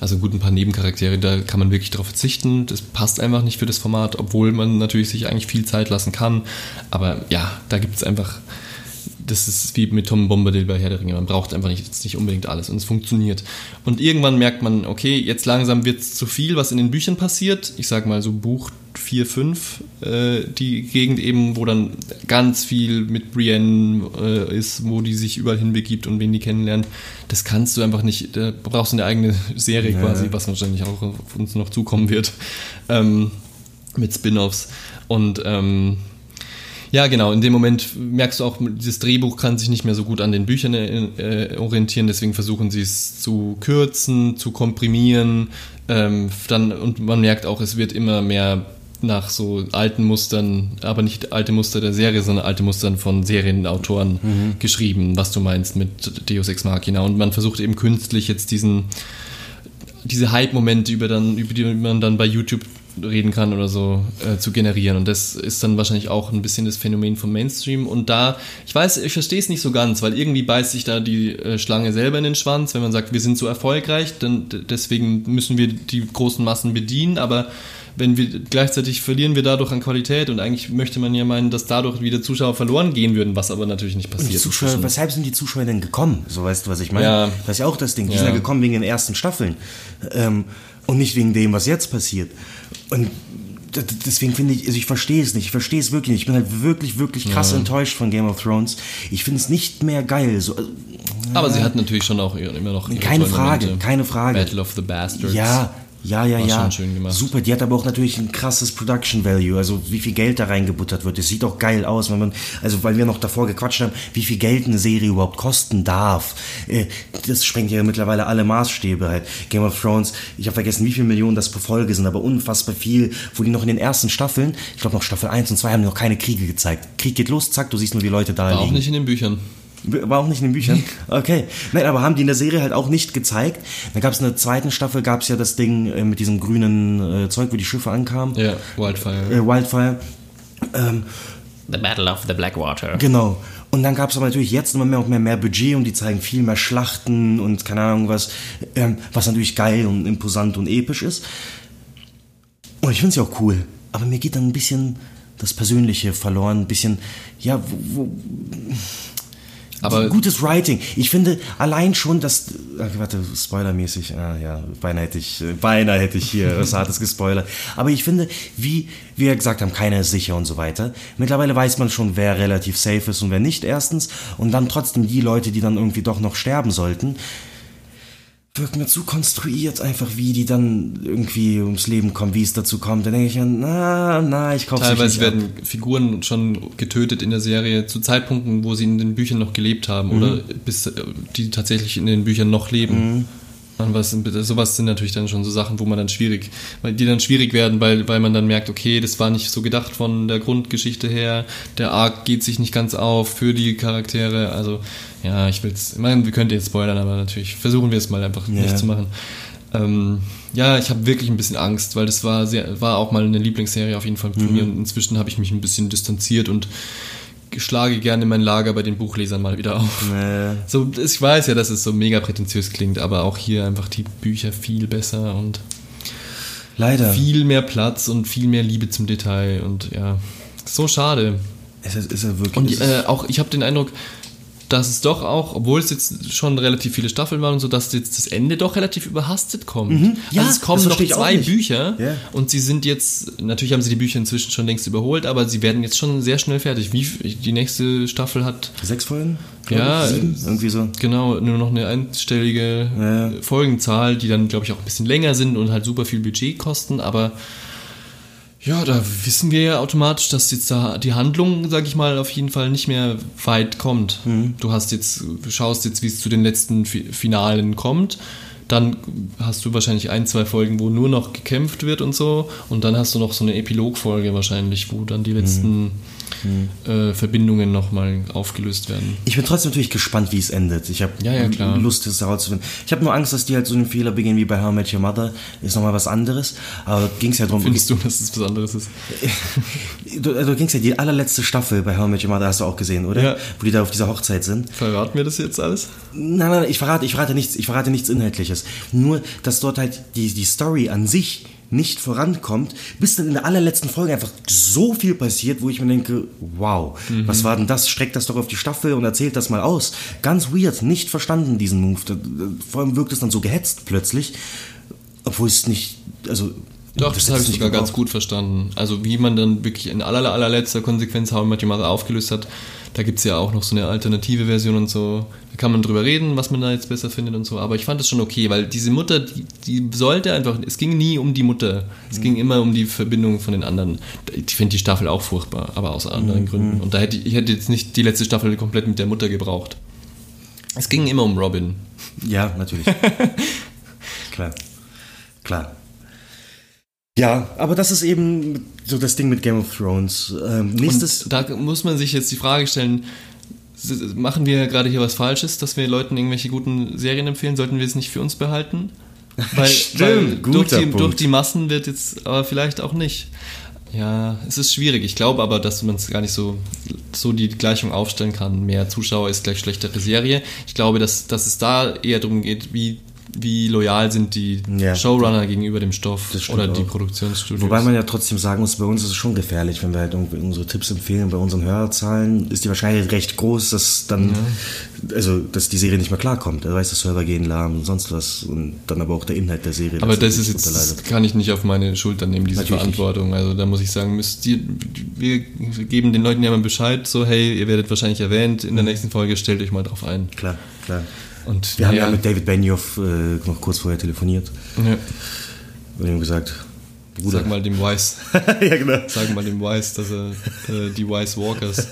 Also gut, ein paar Nebencharaktere, da kann man wirklich darauf verzichten. Das passt einfach nicht für das Format, obwohl man natürlich sich eigentlich viel Zeit lassen kann. Aber ja, da gibt es einfach das ist wie mit Tom Bombadil bei Herr der Ringe. Man braucht einfach nicht, nicht unbedingt alles und es funktioniert. Und irgendwann merkt man, okay, jetzt langsam wird es zu viel, was in den Büchern passiert. Ich sag mal so Buch 4, 5, äh, die Gegend eben, wo dann ganz viel mit Brienne äh, ist, wo die sich überall hinbegibt und wen die kennenlernt. Das kannst du einfach nicht, da brauchst du eine eigene Serie quasi, was wahrscheinlich auch auf uns noch zukommen wird. Ähm, mit Spin-offs. Und ähm, ja, genau. In dem Moment merkst du auch, dieses Drehbuch kann sich nicht mehr so gut an den Büchern äh, orientieren. Deswegen versuchen sie es zu kürzen, zu komprimieren. Ähm, dann, und man merkt auch, es wird immer mehr nach so alten Mustern, aber nicht alte Muster der Serie, sondern alte Mustern von Serienautoren geschrieben, was du meinst mit Deus Ex Machina. Und man versucht eben künstlich jetzt diesen, diese Hype-Momente, über, dann, über die man dann bei YouTube reden kann oder so, äh, zu generieren. Und das ist dann wahrscheinlich auch ein bisschen das Phänomen vom Mainstream. Und da, ich weiß, ich verstehe es nicht so ganz, weil irgendwie beißt sich da die äh, Schlange selber in den Schwanz, wenn man sagt, wir sind so erfolgreich, dann deswegen müssen wir die großen Massen bedienen, aber wenn wir gleichzeitig verlieren wir dadurch an Qualität und eigentlich möchte man ja meinen, dass dadurch wieder Zuschauer verloren gehen würden, was aber natürlich nicht passiert. Zuschauer, weshalb sind die Zuschauer denn gekommen? So weißt du, was ich meine? Ja. Das ist ja auch das Ding. Die Ja. sind ja gekommen wegen den ersten Staffeln. Ähm, und nicht wegen dem, was jetzt passiert. Und deswegen finde ich, also ich verstehe es nicht. Ich verstehe es wirklich nicht. Ich bin halt wirklich, wirklich krass enttäuscht von Game of Thrones. Ich finde es nicht mehr geil. So, also, aber sie hat natürlich schon auch immer noch ihre keine Frage, Momente. keine Frage. Battle of the Bastards. Ja, ja, ja, War ja. schon schön gemacht. Super, die hat aber auch natürlich ein krasses Production Value, also wie viel Geld da reingebuttert wird. Das sieht auch geil aus, wenn man, also weil wir noch davor gequatscht haben, wie viel Geld eine Serie überhaupt kosten darf. Äh, Das sprengt ja mittlerweile alle Maßstäbe halt. Game of Thrones, ich habe vergessen, wie viele Millionen das pro Folge sind, aber unfassbar viel, wo die noch in den ersten Staffeln, ich glaube noch Staffel 1 und 2 haben die noch keine Kriege gezeigt. Krieg geht los, zack, du siehst nur, wie Leute da War auch liegen. nicht in den Büchern. War auch nicht in den Büchern? *laughs* Okay. Nein, aber haben die in der Serie halt auch nicht gezeigt. Dann gab es in der zweiten Staffel, gab es ja das Ding äh, mit diesem grünen äh, Zeug, wo die Schiffe ankamen. Ja, Wildfire. Äh, Wildfire. Ähm, The Battle of the Blackwater. genau. Und dann gab es aber natürlich jetzt immer mehr und mehr, mehr Budget und die zeigen viel mehr Schlachten und keine Ahnung was, ähm, was natürlich geil und imposant und episch ist. Und ich finde es ja auch cool. Aber mir geht dann ein bisschen das Persönliche verloren, ein bisschen, ja, wo, wo, Aber gutes Writing. Ich finde allein schon, dass. Ach, warte, spoilermäßig. Ah, ja, beinahe hätte ich, äh, beinahe hätte ich hier was Hartes gespoilert. Aber ich finde, wie wir gesagt haben, keiner ist sicher und so weiter. Mittlerweile weiß man schon, wer relativ safe ist und wer nicht, erstens. Und dann trotzdem die Leute, die dann irgendwie doch noch sterben sollten, wirken mir zu konstruiert, einfach wie die dann irgendwie ums Leben kommen, wie es dazu kommt. Dann denke ich, an, na, na, ich kaufe teilweise nicht ab. werden Figuren schon getötet in der Serie zu Zeitpunkten, wo sie in den Büchern noch gelebt haben Mhm. oder bis äh, die tatsächlich in den Büchern noch leben. Und was, sowas sind natürlich dann schon so Sachen, wo man dann schwierig, weil die dann schwierig werden, weil, weil man dann merkt, okay, das war nicht so gedacht von der Grundgeschichte her, der Arc geht sich nicht ganz auf für die Charaktere, also ja, ich will's, ich meine, wir könnten jetzt spoilern, aber natürlich versuchen wir es mal einfach Ja. nicht zu machen. Ähm, ja, ich habe wirklich ein bisschen Angst, weil das war sehr, war auch mal eine Lieblingsserie auf jeden Fall von Mhm. mir und inzwischen habe ich mich ein bisschen distanziert und schlage gerne mein Lager bei den Buchlesern mal wieder auf. Äh, So, ich weiß ja, dass es so mega prätentiös klingt, aber auch hier einfach die Bücher viel besser und leider. viel mehr Platz und viel mehr Liebe zum Detail und ja, so schade. Es ist, ist ja wirklich. Und äh, auch, ich habe den Eindruck, dass es doch auch, obwohl es jetzt schon relativ viele Staffeln waren und so, dass jetzt das Ende doch relativ überhastet kommt. Mhm. Ja, also es kommen noch zwei. Bücher Ja. und sie sind jetzt, natürlich haben sie die Bücher inzwischen schon längst überholt, aber sie werden jetzt schon sehr schnell fertig. Wie die nächste Staffel hat Sechs Folgen? Ja, sieben? irgendwie so. genau nur noch eine einstellige Ja. Folgenzahl, die dann, glaube ich, auch ein bisschen länger sind und halt super viel Budget kosten, aber ja, da wissen wir ja automatisch, dass jetzt da die Handlung, sag ich mal, auf jeden Fall nicht mehr weit kommt. Mhm. Du hast jetzt, du schaust jetzt, wie es zu den letzten Fi- Finalen kommt. Dann hast du wahrscheinlich ein, zwei Folgen, wo nur noch gekämpft wird und so. Und dann hast du noch so eine Epilogfolge wahrscheinlich, wo dann die letzten äh, Verbindungen nochmal aufgelöst werden. Ich bin trotzdem natürlich gespannt, wie es endet. Ich habe Ja, ja. Lust, das herauszufinden. Ich habe nur Angst, dass die halt so einen Fehler begehen wie bei How I Met Your Mother. Ist nochmal was anderes. Aber ging es ja darum, Findest du, dass es was anderes ist? *laughs* du, also ging's ja die allerletzte Staffel bei How I Met Your Mother, hast du auch gesehen, oder? Ja. Wo die da auf dieser Hochzeit sind. Verraten wir das jetzt alles? Nein, nein, ich verrate, ich verrate nichts, ich verrate nichts Inhaltliches. Nur, dass dort halt die, die Story an sich nicht vorankommt, bis dann in der allerletzten Folge einfach so viel passiert, wo ich mir denke, wow, was war denn das? Streckt das doch auf die Staffel und erzählt das mal aus. Ganz weird, nicht verstanden diesen Move. Vor allem wirkt es dann so gehetzt plötzlich, obwohl es nicht, also Doch, das hätte habe ich nicht sogar ganz gut verstanden. Also wie man dann wirklich in aller, allerletzter Konsequenz How Met Your Mother aufgelöst hat, da gibt es ja auch noch so eine alternative Version und so. Da kann man drüber reden, was man da jetzt besser findet und so. Aber ich fand das schon okay, weil diese Mutter, die, die sollte einfach, es ging nie um die Mutter. Es ging immer um die Verbindung von den anderen. Ich finde die Staffel auch furchtbar, aber aus anderen Gründen. Und da hätte ich, ich hätte jetzt nicht die letzte Staffel komplett mit der Mutter gebraucht. Es ging immer um Robin. Ja, natürlich. *laughs* Klar. Klar. Ja, aber das ist eben so das Ding mit Game of Thrones. Ähm, nächstes. Und da muss man sich jetzt die Frage stellen, machen wir gerade hier was Falsches, dass wir Leuten irgendwelche guten Serien empfehlen? Sollten wir es nicht für uns behalten? *laughs* Weil, Stimmt, weil durch, guter die, Punkt. durch die Massen wird jetzt, aber vielleicht auch nicht. Ja, es ist schwierig. Ich glaube aber, dass man es gar nicht so, so die Gleichung aufstellen kann. Mehr Zuschauer ist gleich schlechtere Serie. Ich glaube, dass, dass es da eher darum geht, wie, wie loyal sind die Ja. Showrunner gegenüber dem Stoff Das oder die auch. Produktionsstudios. Wobei man ja trotzdem sagen muss, bei uns ist es schon gefährlich, wenn wir halt irgendwie unsere Tipps empfehlen. Bei unseren Hörerzahlen ist die Wahrscheinlichkeit recht groß, dass dann, also, dass die Serie nicht mehr klarkommt. Er weiß, der Server gehen lahm und sonst was und dann aber auch der Inhalt der Serie. Aber das ist jetzt, das kann ich nicht auf meine Schultern nehmen, diese Natürlich Verantwortung. Also da muss ich sagen, müsst ihr, wir geben den Leuten ja mal Bescheid, so hey, ihr werdet wahrscheinlich erwähnt, in der nächsten Folge stellt euch mal drauf ein. Klar, klar. Und Wir haben ja mit David Benioff äh, noch kurz vorher telefoniert ja, und ihm gesagt, Bruder. sag mal dem Wise, *laughs* ja, genau. sag mal dem Wise, dass er äh, die Wise Walkers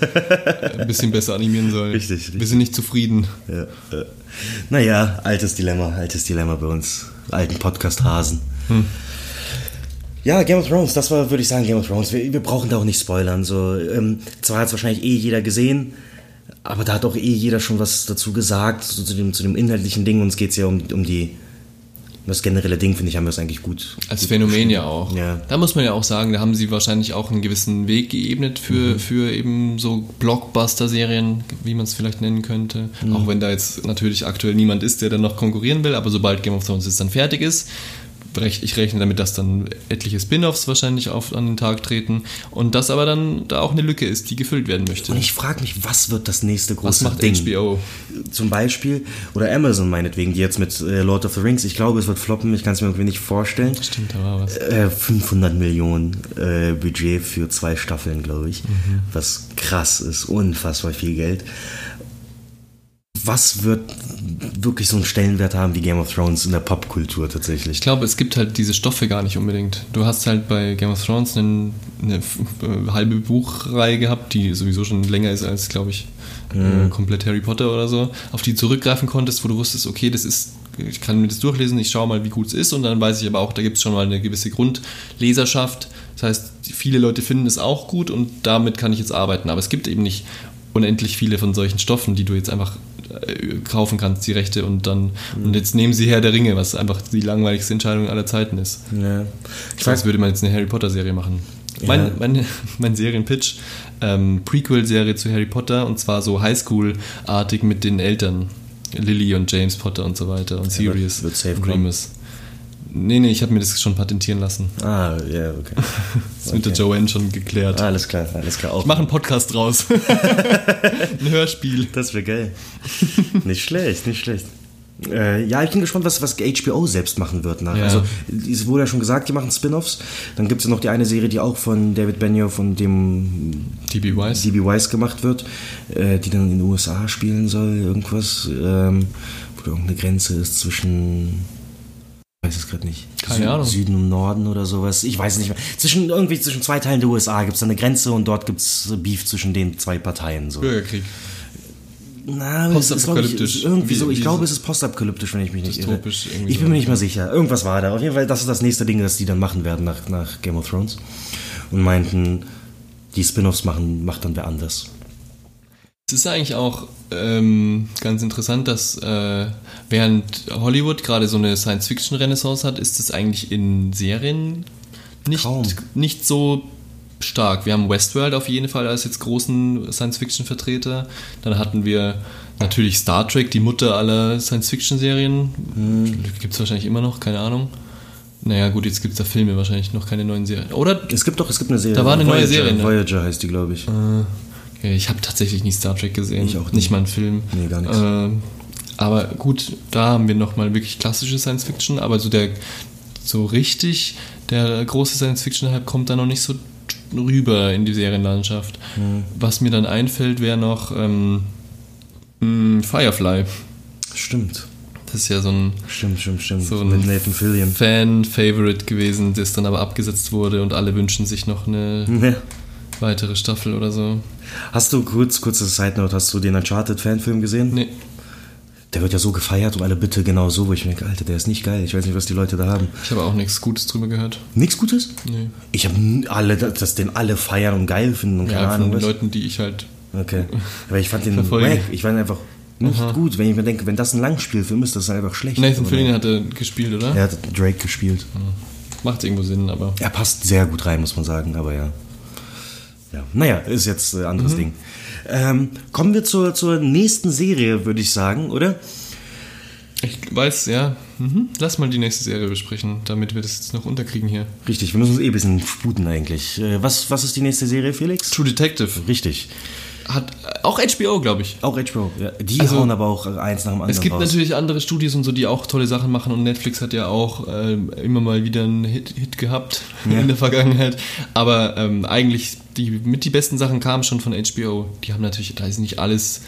ein bisschen besser animieren soll. Richtig, richtig. Wir sind nicht zufrieden. Ja, ja. Naja, altes Dilemma, altes Dilemma bei uns. Alten Podcast-Hasen. Ja, Game of Thrones, das war, würde ich sagen, Game of Thrones. Wir, wir brauchen da auch nicht spoilern. So, ähm, zwar hat es wahrscheinlich eh jeder gesehen, aber da hat auch eh jeder schon was dazu gesagt, so zu, dem, zu dem inhaltlichen Ding. Uns geht es ja um, um die, das generelle Ding, finde ich, haben wir es eigentlich gut. Als gut Phänomen beschrieben. ja auch. Ja. Da muss man ja auch sagen, da haben sie wahrscheinlich auch einen gewissen Weg geebnet für, Mhm. für eben so Blockbuster-Serien, wie man es vielleicht nennen könnte. Mhm. Auch wenn da jetzt natürlich aktuell niemand ist, der dann noch konkurrieren will, aber sobald Game of Thrones jetzt dann fertig ist, ich rechne damit, dass dann etliche Spin-offs wahrscheinlich auf, an den Tag treten und dass aber dann da auch eine Lücke ist, die gefüllt werden möchte. Und ich frage mich, was wird das nächste große Was macht Ding? HBO? Zum Beispiel, oder Amazon meinetwegen, die jetzt mit äh, Lord of the Rings, ich glaube, es wird floppen, ich kann es mir irgendwie nicht vorstellen. Stimmt, da war was. Äh, 500 Millionen äh, Budget für zwei Staffeln, glaube ich. Was krass ist, unfassbar viel Geld. Was wird wirklich so einen Stellenwert haben wie Game of Thrones in der Popkultur tatsächlich? Ich glaube, es gibt halt diese Stoffe gar nicht unbedingt. Du hast halt bei Game of Thrones eine f- äh, halbe Buchreihe gehabt, die sowieso schon länger ist als, glaube ich, äh, komplett Harry Potter oder so, auf die du zurückgreifen konntest, wo du wusstest, okay, das ist, ich kann mir das durchlesen, ich schaue mal, wie gut es ist und dann weiß ich aber auch, da gibt es schon mal eine gewisse Grundleserschaft. Das heißt, viele Leute finden es auch gut und damit kann ich jetzt arbeiten. Aber es gibt eben nicht unendlich viele von solchen Stoffen, die du jetzt einfach kaufen kannst, die Rechte und dann und jetzt nehmen sie Herr der Ringe, was einfach die langweiligste Entscheidung aller Zeiten ist. Ja. Ich weiß, würde man jetzt eine Harry Potter Serie machen. Mein, mein, *laughs* mein Serienpitch, ähm, Prequel-Serie zu Harry Potter und zwar so Highschool-artig mit den Eltern. Lily und James Potter und so weiter und Sirius wird safe. Remus. Nee, nee, ich habe mir das schon patentieren lassen. Ah, ja, okay. *laughs* Das ist mit der Joanne schon geklärt. Alles klar, alles klar. Auch Ich mache einen Podcast draus. *laughs* Ein Hörspiel. Das wäre geil. nicht schlecht, nicht schlecht. Äh, ja, ich bin gespannt, was, was HBO selbst machen wird. Nach. Ja. Also, es wurde ja schon gesagt, die machen Spin-Offs. Dann gibt es ja noch die eine Serie, die auch von David Benioff und dem DB Wise. DB Wise gemacht wird, äh, die dann in den USA spielen soll, irgendwas, ähm, wo da irgendeine Grenze ist zwischen. Ich weiß es gerade nicht. Keine Sü- Ahnung. Süden und Norden oder sowas. Ich weiß es nicht mehr. Zwischen, irgendwie zwischen zwei Teilen der USA gibt es eine Grenze und dort gibt es Beef zwischen den zwei Parteien. So. Bürgerkrieg. Na, ich, Postapokalyptisch. ist irgendwie Wie- so. Ich glaube, es ist postapokalyptisch, wenn ich mich nicht irre. Ich bin so. mir nicht mal sicher. Irgendwas war da. Auf jeden Fall, das ist das nächste Ding, das die dann machen werden nach, nach Game of Thrones. Und meinten, die Spin-offs machen, macht dann wer anders. Es ist eigentlich auch ähm, ganz interessant, dass äh, während Hollywood gerade so eine Science-Fiction-Renaissance hat, ist es eigentlich in Serien nicht, Kaum. nicht so stark. Wir haben Westworld auf jeden Fall als jetzt großen Science-Fiction-Vertreter. Dann hatten wir natürlich Star Trek, die Mutter aller Science-Fiction-Serien. Hm. Gibt es wahrscheinlich immer noch, keine Ahnung. Naja, gut, jetzt gibt es da Filme, wahrscheinlich noch keine neuen Serien. Oder Es gibt doch, es gibt eine Serie. Da war eine neue Voyager, Serie, ne? Voyager heißt die, glaube ich. Okay, ich habe tatsächlich nie Star Trek gesehen. Ich auch nicht. Nicht mal einen Film. Nee, gar nichts. Ähm, aber gut, da haben wir nochmal wirklich klassische Science Fiction, aber so der so richtig, der große Science Fiction-Hype kommt da noch nicht so rüber in die Serienlandschaft. Hm. Was mir dann einfällt, wäre noch ähm, mh, Firefly. Stimmt. Das ist ja so ein Stimmt, stimmt, stimmt. So ein Mit Nathan Fillion. Fan-Favorite gewesen, das dann aber abgesetzt wurde und alle wünschen sich noch eine Ja. Weitere Staffel oder so. Hast du kurz, kurze Side Note, hast du den Uncharted-Fanfilm gesehen? Nee. Der wird ja so gefeiert und alle bitte genau so, wo ich mir denke, Alter, der ist nicht geil. Ich weiß nicht, was die Leute da haben. Ich habe auch nichts Gutes drüber gehört. Nichts Gutes? Nee. Ich habe alle, dass den alle feiern und geil finden und keine Ja, Ahnung von den was. Leuten, die ich halt. Okay. *laughs* Aber ich fand den wack. Ich fand ihn einfach nicht gut. Wenn ich mir denke, wenn das ein Langspielfilm ist, das ist einfach schlecht. Nathan? Fillion hatte gespielt, oder? Er hat Drake gespielt. Macht irgendwo Sinn, aber. Er passt sehr gut rein, muss man sagen, aber ja. Ja, naja, ist jetzt ein Mhm. anderes Ding. Ähm, kommen wir zur, zur nächsten Serie, würde ich sagen, oder? Ich weiß, ja. Mhm. Lass mal die nächste Serie besprechen, damit wir das jetzt noch unterkriegen hier. Richtig, wir müssen uns eh ein bisschen sputen eigentlich. Äh, Was, was ist die nächste Serie, Felix? True Detective. Richtig. Hat auch HBO, glaube ich. Auch HBO. Ja, die Also, hauen aber auch eins nach dem anderen Es gibt raus. natürlich andere Studios und so, die auch tolle Sachen machen und Netflix hat ja auch ähm, immer mal wieder einen Hit, Hit gehabt in der Vergangenheit. Aber ähm, eigentlich die mit die besten Sachen kamen schon von HBO. Die haben natürlich, da ist nicht alles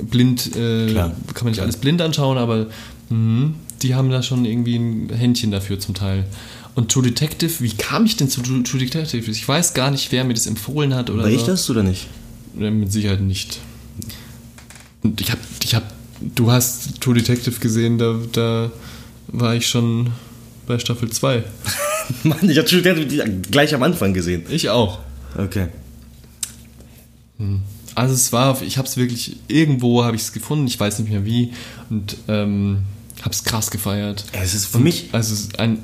blind, äh, Klar. kann man nicht alles blind anschauen, aber mh, die haben da schon irgendwie ein Händchen dafür zum Teil. Und True Detective, wie kam ich denn zu True True Detective? Ich weiß gar nicht, wer mir das empfohlen hat oder War ich das oder nicht? Mit Sicherheit nicht. Und ich hab, ich hab, du hast True Detective gesehen, da, da war ich schon bei Staffel 2. *laughs* Mann, ich hatte schon die gleich am Anfang gesehen. Ich auch. Okay. Also es war, ich habe es wirklich, irgendwo habe ich es gefunden, ich weiß nicht mehr wie und ähm, habe es krass gefeiert. Es ist für Und mich- Also ein,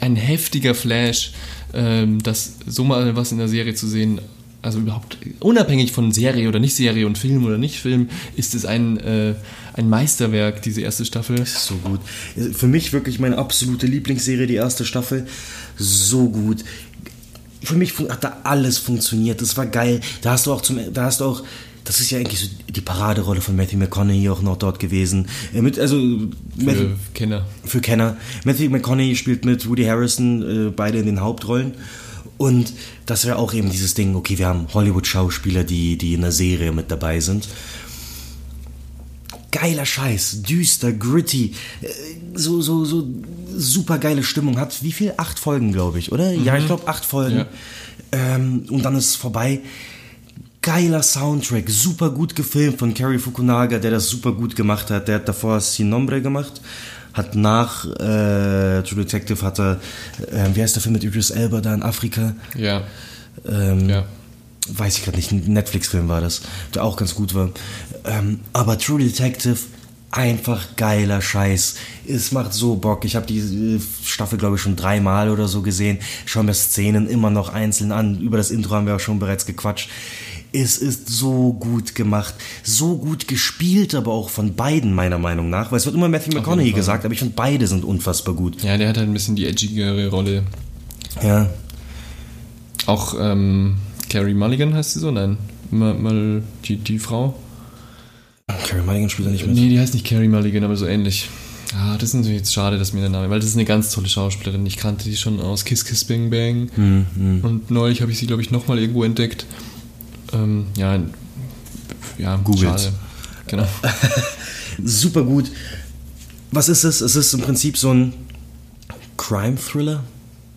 ein heftiger Flash, ähm, das so mal was in der Serie zu sehen, also überhaupt unabhängig von Serie oder nicht Serie und Film oder nicht Film, ist es ein, äh, ein Meisterwerk, diese erste Staffel. Das ist so gut. Für mich wirklich meine absolute Lieblingsserie, die erste Staffel. So gut. Für mich hat da alles funktioniert. Das war geil. Da hast du auch zum, da hast du auch, das ist ja eigentlich so die Paraderolle von Matthew McConaughey auch noch dort gewesen. Äh, Mit, also, Matthew, Für Kenner. für Kenner. Matthew McConaughey spielt mit Woody Harrison äh, beide in den Hauptrollen. Und das wäre auch eben dieses Ding, okay, wir haben Hollywood-Schauspieler, die, die in der Serie mit dabei sind. Geiler Scheiß, düster, gritty, äh, so, so, so super geile Stimmung. Hat wie viel? Acht Folgen, glaube ich, oder? Ja, ich glaube acht Folgen. Ja. Ähm, und dann ist es vorbei. Geiler Soundtrack, super gut gefilmt von Cary Fukunaga, der das super gut gemacht hat. Der hat davor Sin Nombre gemacht, hat nach äh, True Detective hat er, äh, wie heißt der Film mit Idris Elba da in Afrika? Ja. Ähm, Ja. Weiß ich gerade nicht, ein Netflix-Film war das, der auch ganz gut war. Ähm, aber True Detective, einfach geiler Scheiß. Es macht so Bock. Ich habe die äh, Staffel, glaube ich, schon dreimal oder so gesehen. Schau mir Szenen immer noch einzeln an. Über das Intro haben wir auch schon bereits gequatscht. Es ist so gut gemacht, so gut gespielt, aber auch von beiden meiner Meinung nach. Weil es wird immer Matthew McConaughey gesagt, aber ich finde beide sind unfassbar gut. Ja, der hat halt ein bisschen die edgigere Rolle. Ja, Auch ähm, Carrie Mulligan heißt sie so? Nein. Mal, mal die, die Frau? Carey Mulligan spielt da nicht mit. Nee, die heißt nicht Carrie Mulligan, aber so ähnlich. Ah, das ist natürlich jetzt schade, dass mir der Name, weil das ist eine ganz tolle Schauspielerin. Ich kannte die schon aus Kiss Kiss Bang Bang. Hm, Und neulich habe ich sie, glaube ich, nochmal irgendwo entdeckt. Ähm, ja, ja, Googles. schade. Genau. *laughs* super gut. Was ist es? Es ist im Prinzip so ein Crime-Thriller,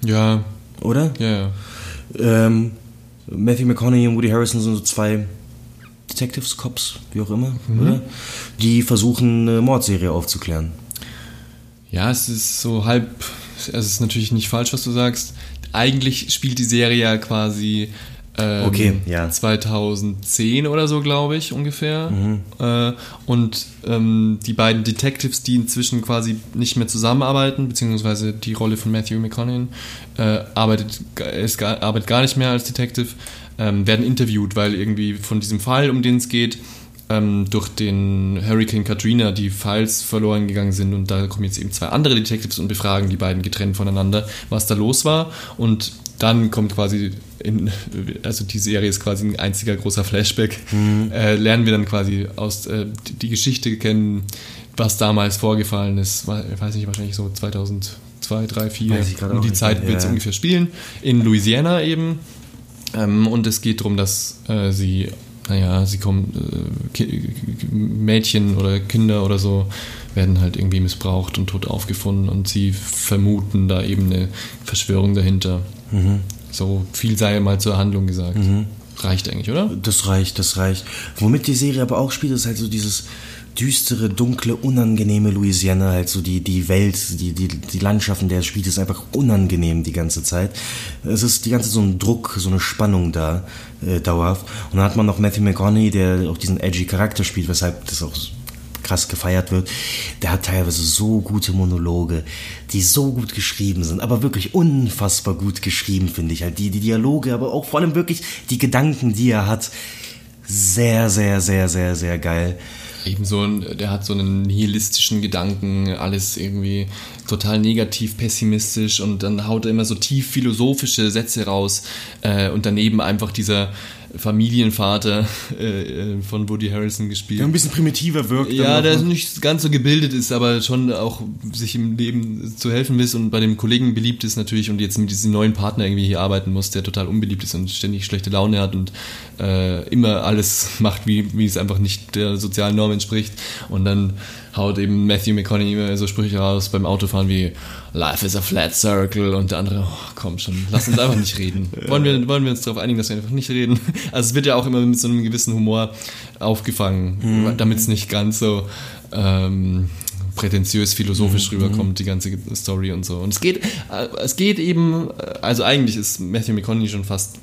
Ja, oder? ja, ja. Ähm, Matthew McConaughey und Woody Harrison sind so zwei Detectives, Cops, wie auch immer, oder? Die versuchen, eine Mordserie aufzuklären. Ja, es ist so halb, es ist natürlich nicht falsch, was du sagst. Eigentlich spielt die Serie ja quasi ähm, Okay, ja. 2010 oder so, glaube ich, ungefähr. Äh, und ähm, die beiden Detectives, die inzwischen quasi nicht mehr zusammenarbeiten, beziehungsweise die Rolle von Matthew McConaughey äh, arbeitet, ist gar, arbeitet gar nicht mehr als Detective, ähm, werden interviewt, weil irgendwie von diesem Fall, um den es geht, ähm, durch den Hurricane Katrina die Files verloren gegangen sind und da kommen jetzt eben zwei andere Detectives und befragen die beiden getrennt voneinander, was da los war und dann kommt quasi in, also die Serie ist quasi ein einziger großer Flashback, äh, lernen wir dann quasi aus äh, die, Geschichte kennen, was damals vorgefallen ist, ich weiß nicht, wahrscheinlich so 2002, 3, 4, Weiß ich gerade um die Zeit wird es ja. ungefähr spielen, in Louisiana eben. Ähm, und es geht darum, dass äh, sie, naja, sie kommen, äh, Mädchen oder Kinder oder so werden halt irgendwie missbraucht und tot aufgefunden und sie vermuten da eben eine Verschwörung dahinter. So viel sei mal zur Handlung gesagt. Reicht eigentlich, oder? Das reicht, das reicht. Womit die Serie aber auch spielt, ist halt so dieses düstere, dunkle, unangenehme Louisiana, halt so die, die Welt, die, die, die Landschaft, in der es spielt, ist einfach unangenehm die ganze Zeit. Es ist die ganze Zeit so ein Druck, so eine Spannung da, äh, dauerhaft. Und dann hat man noch Matthew McConaughey, der auch diesen edgy Charakter spielt, weshalb das auch krass gefeiert wird. Der hat teilweise so gute Monologe, die so gut geschrieben sind, aber wirklich unfassbar gut geschrieben, finde ich. Halt die, die Dialoge, aber auch vor allem wirklich die Gedanken, die er hat. Sehr, sehr, sehr, sehr, sehr geil. Eben so ein, der hat so einen nihilistischen Gedanken, alles irgendwie total negativ, pessimistisch und dann haut er immer so tief philosophische Sätze raus äh, und daneben einfach dieser Familienvater äh, äh, von Woody Harrelson gespielt. Der ein bisschen primitiver wirkt. Ja, der ne? nicht ganz so gebildet ist, aber schon auch sich im Leben zu helfen will und bei dem Kollegen beliebt ist natürlich und jetzt mit diesem neuen Partner irgendwie hier arbeiten muss, der total unbeliebt ist und ständig schlechte Laune hat und äh, immer alles macht, wie, wie es einfach nicht der sozialen Norm entspricht. Und dann haut eben Matthew McConaughey immer so Sprüche raus beim Autofahren wie Life is a flat circle und der andere, oh, komm schon, lass uns einfach nicht reden. *laughs* Wollen wir, wollen wir uns darauf einigen, dass wir einfach nicht reden? *laughs* Also es wird ja auch immer mit so einem gewissen Humor aufgefangen, damit es nicht ganz so ähm, prätentiös philosophisch rüberkommt, die ganze Story und so. Und es geht, äh, es geht eben, äh, also eigentlich ist Matthew McConaughey schon fast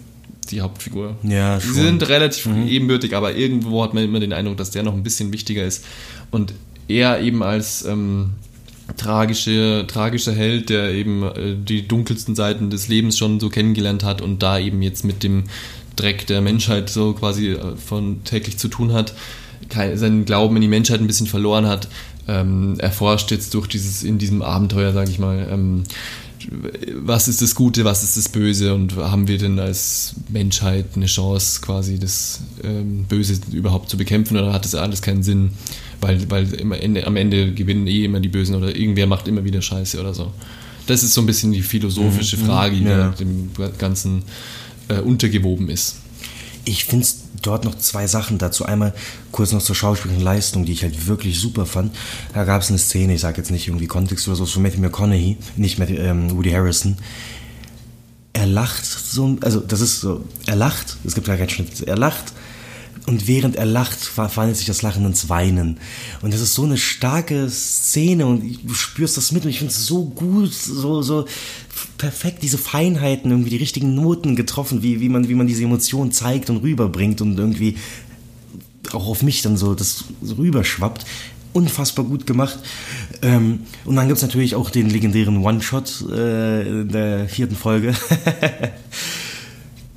die Hauptfigur. Ja, Sie schon. sind relativ ebenbürtig, aber irgendwo hat man immer den Eindruck, dass der noch ein bisschen wichtiger ist. Und er eben als ähm, tragische, tragischer Held, der eben äh, die dunkelsten Seiten des Lebens schon so kennengelernt hat und da eben jetzt mit dem Dreck der Menschheit so quasi äh, von täglich zu tun hat, seinen Glauben in die Menschheit ein bisschen verloren hat, ähm, erforscht jetzt durch dieses, in diesem Abenteuer, sage ich mal, ähm, was ist das Gute, was ist das Böse und haben wir denn als Menschheit eine Chance, quasi das ähm, Böse überhaupt zu bekämpfen oder hat das alles keinen Sinn, weil, weil immer Ende, am Ende gewinnen eh immer die Bösen oder irgendwer macht immer wieder Scheiße oder so. Das ist so ein bisschen die philosophische Frage, die ja. dem Ganzen äh, untergewoben ist. Ich finde dort noch zwei Sachen dazu. Einmal kurz noch zur schauspielerischen Leistung, die ich halt wirklich super fand. Da gab es eine Szene, ich sage jetzt nicht irgendwie Kontext oder so, von Matthew McConaughey, nicht Matthew, ähm, Woody Harrison. Er lacht so, also das ist so, er lacht, es gibt ja keinen Schnitt, er lacht und während er lacht, verwandelt sich das Lachen ins Weinen. Und das ist so eine starke Szene und du spürst das mit und ich finde es so gut, so, so perfekt, diese Feinheiten, irgendwie die richtigen Noten getroffen, wie, wie, man, wie man diese Emotionen zeigt und rüberbringt und irgendwie auch auf mich dann so das rüberschwappt. Unfassbar gut gemacht. Ähm, und dann gibt es natürlich auch den legendären One-Shot äh, in der vierten Folge. *laughs*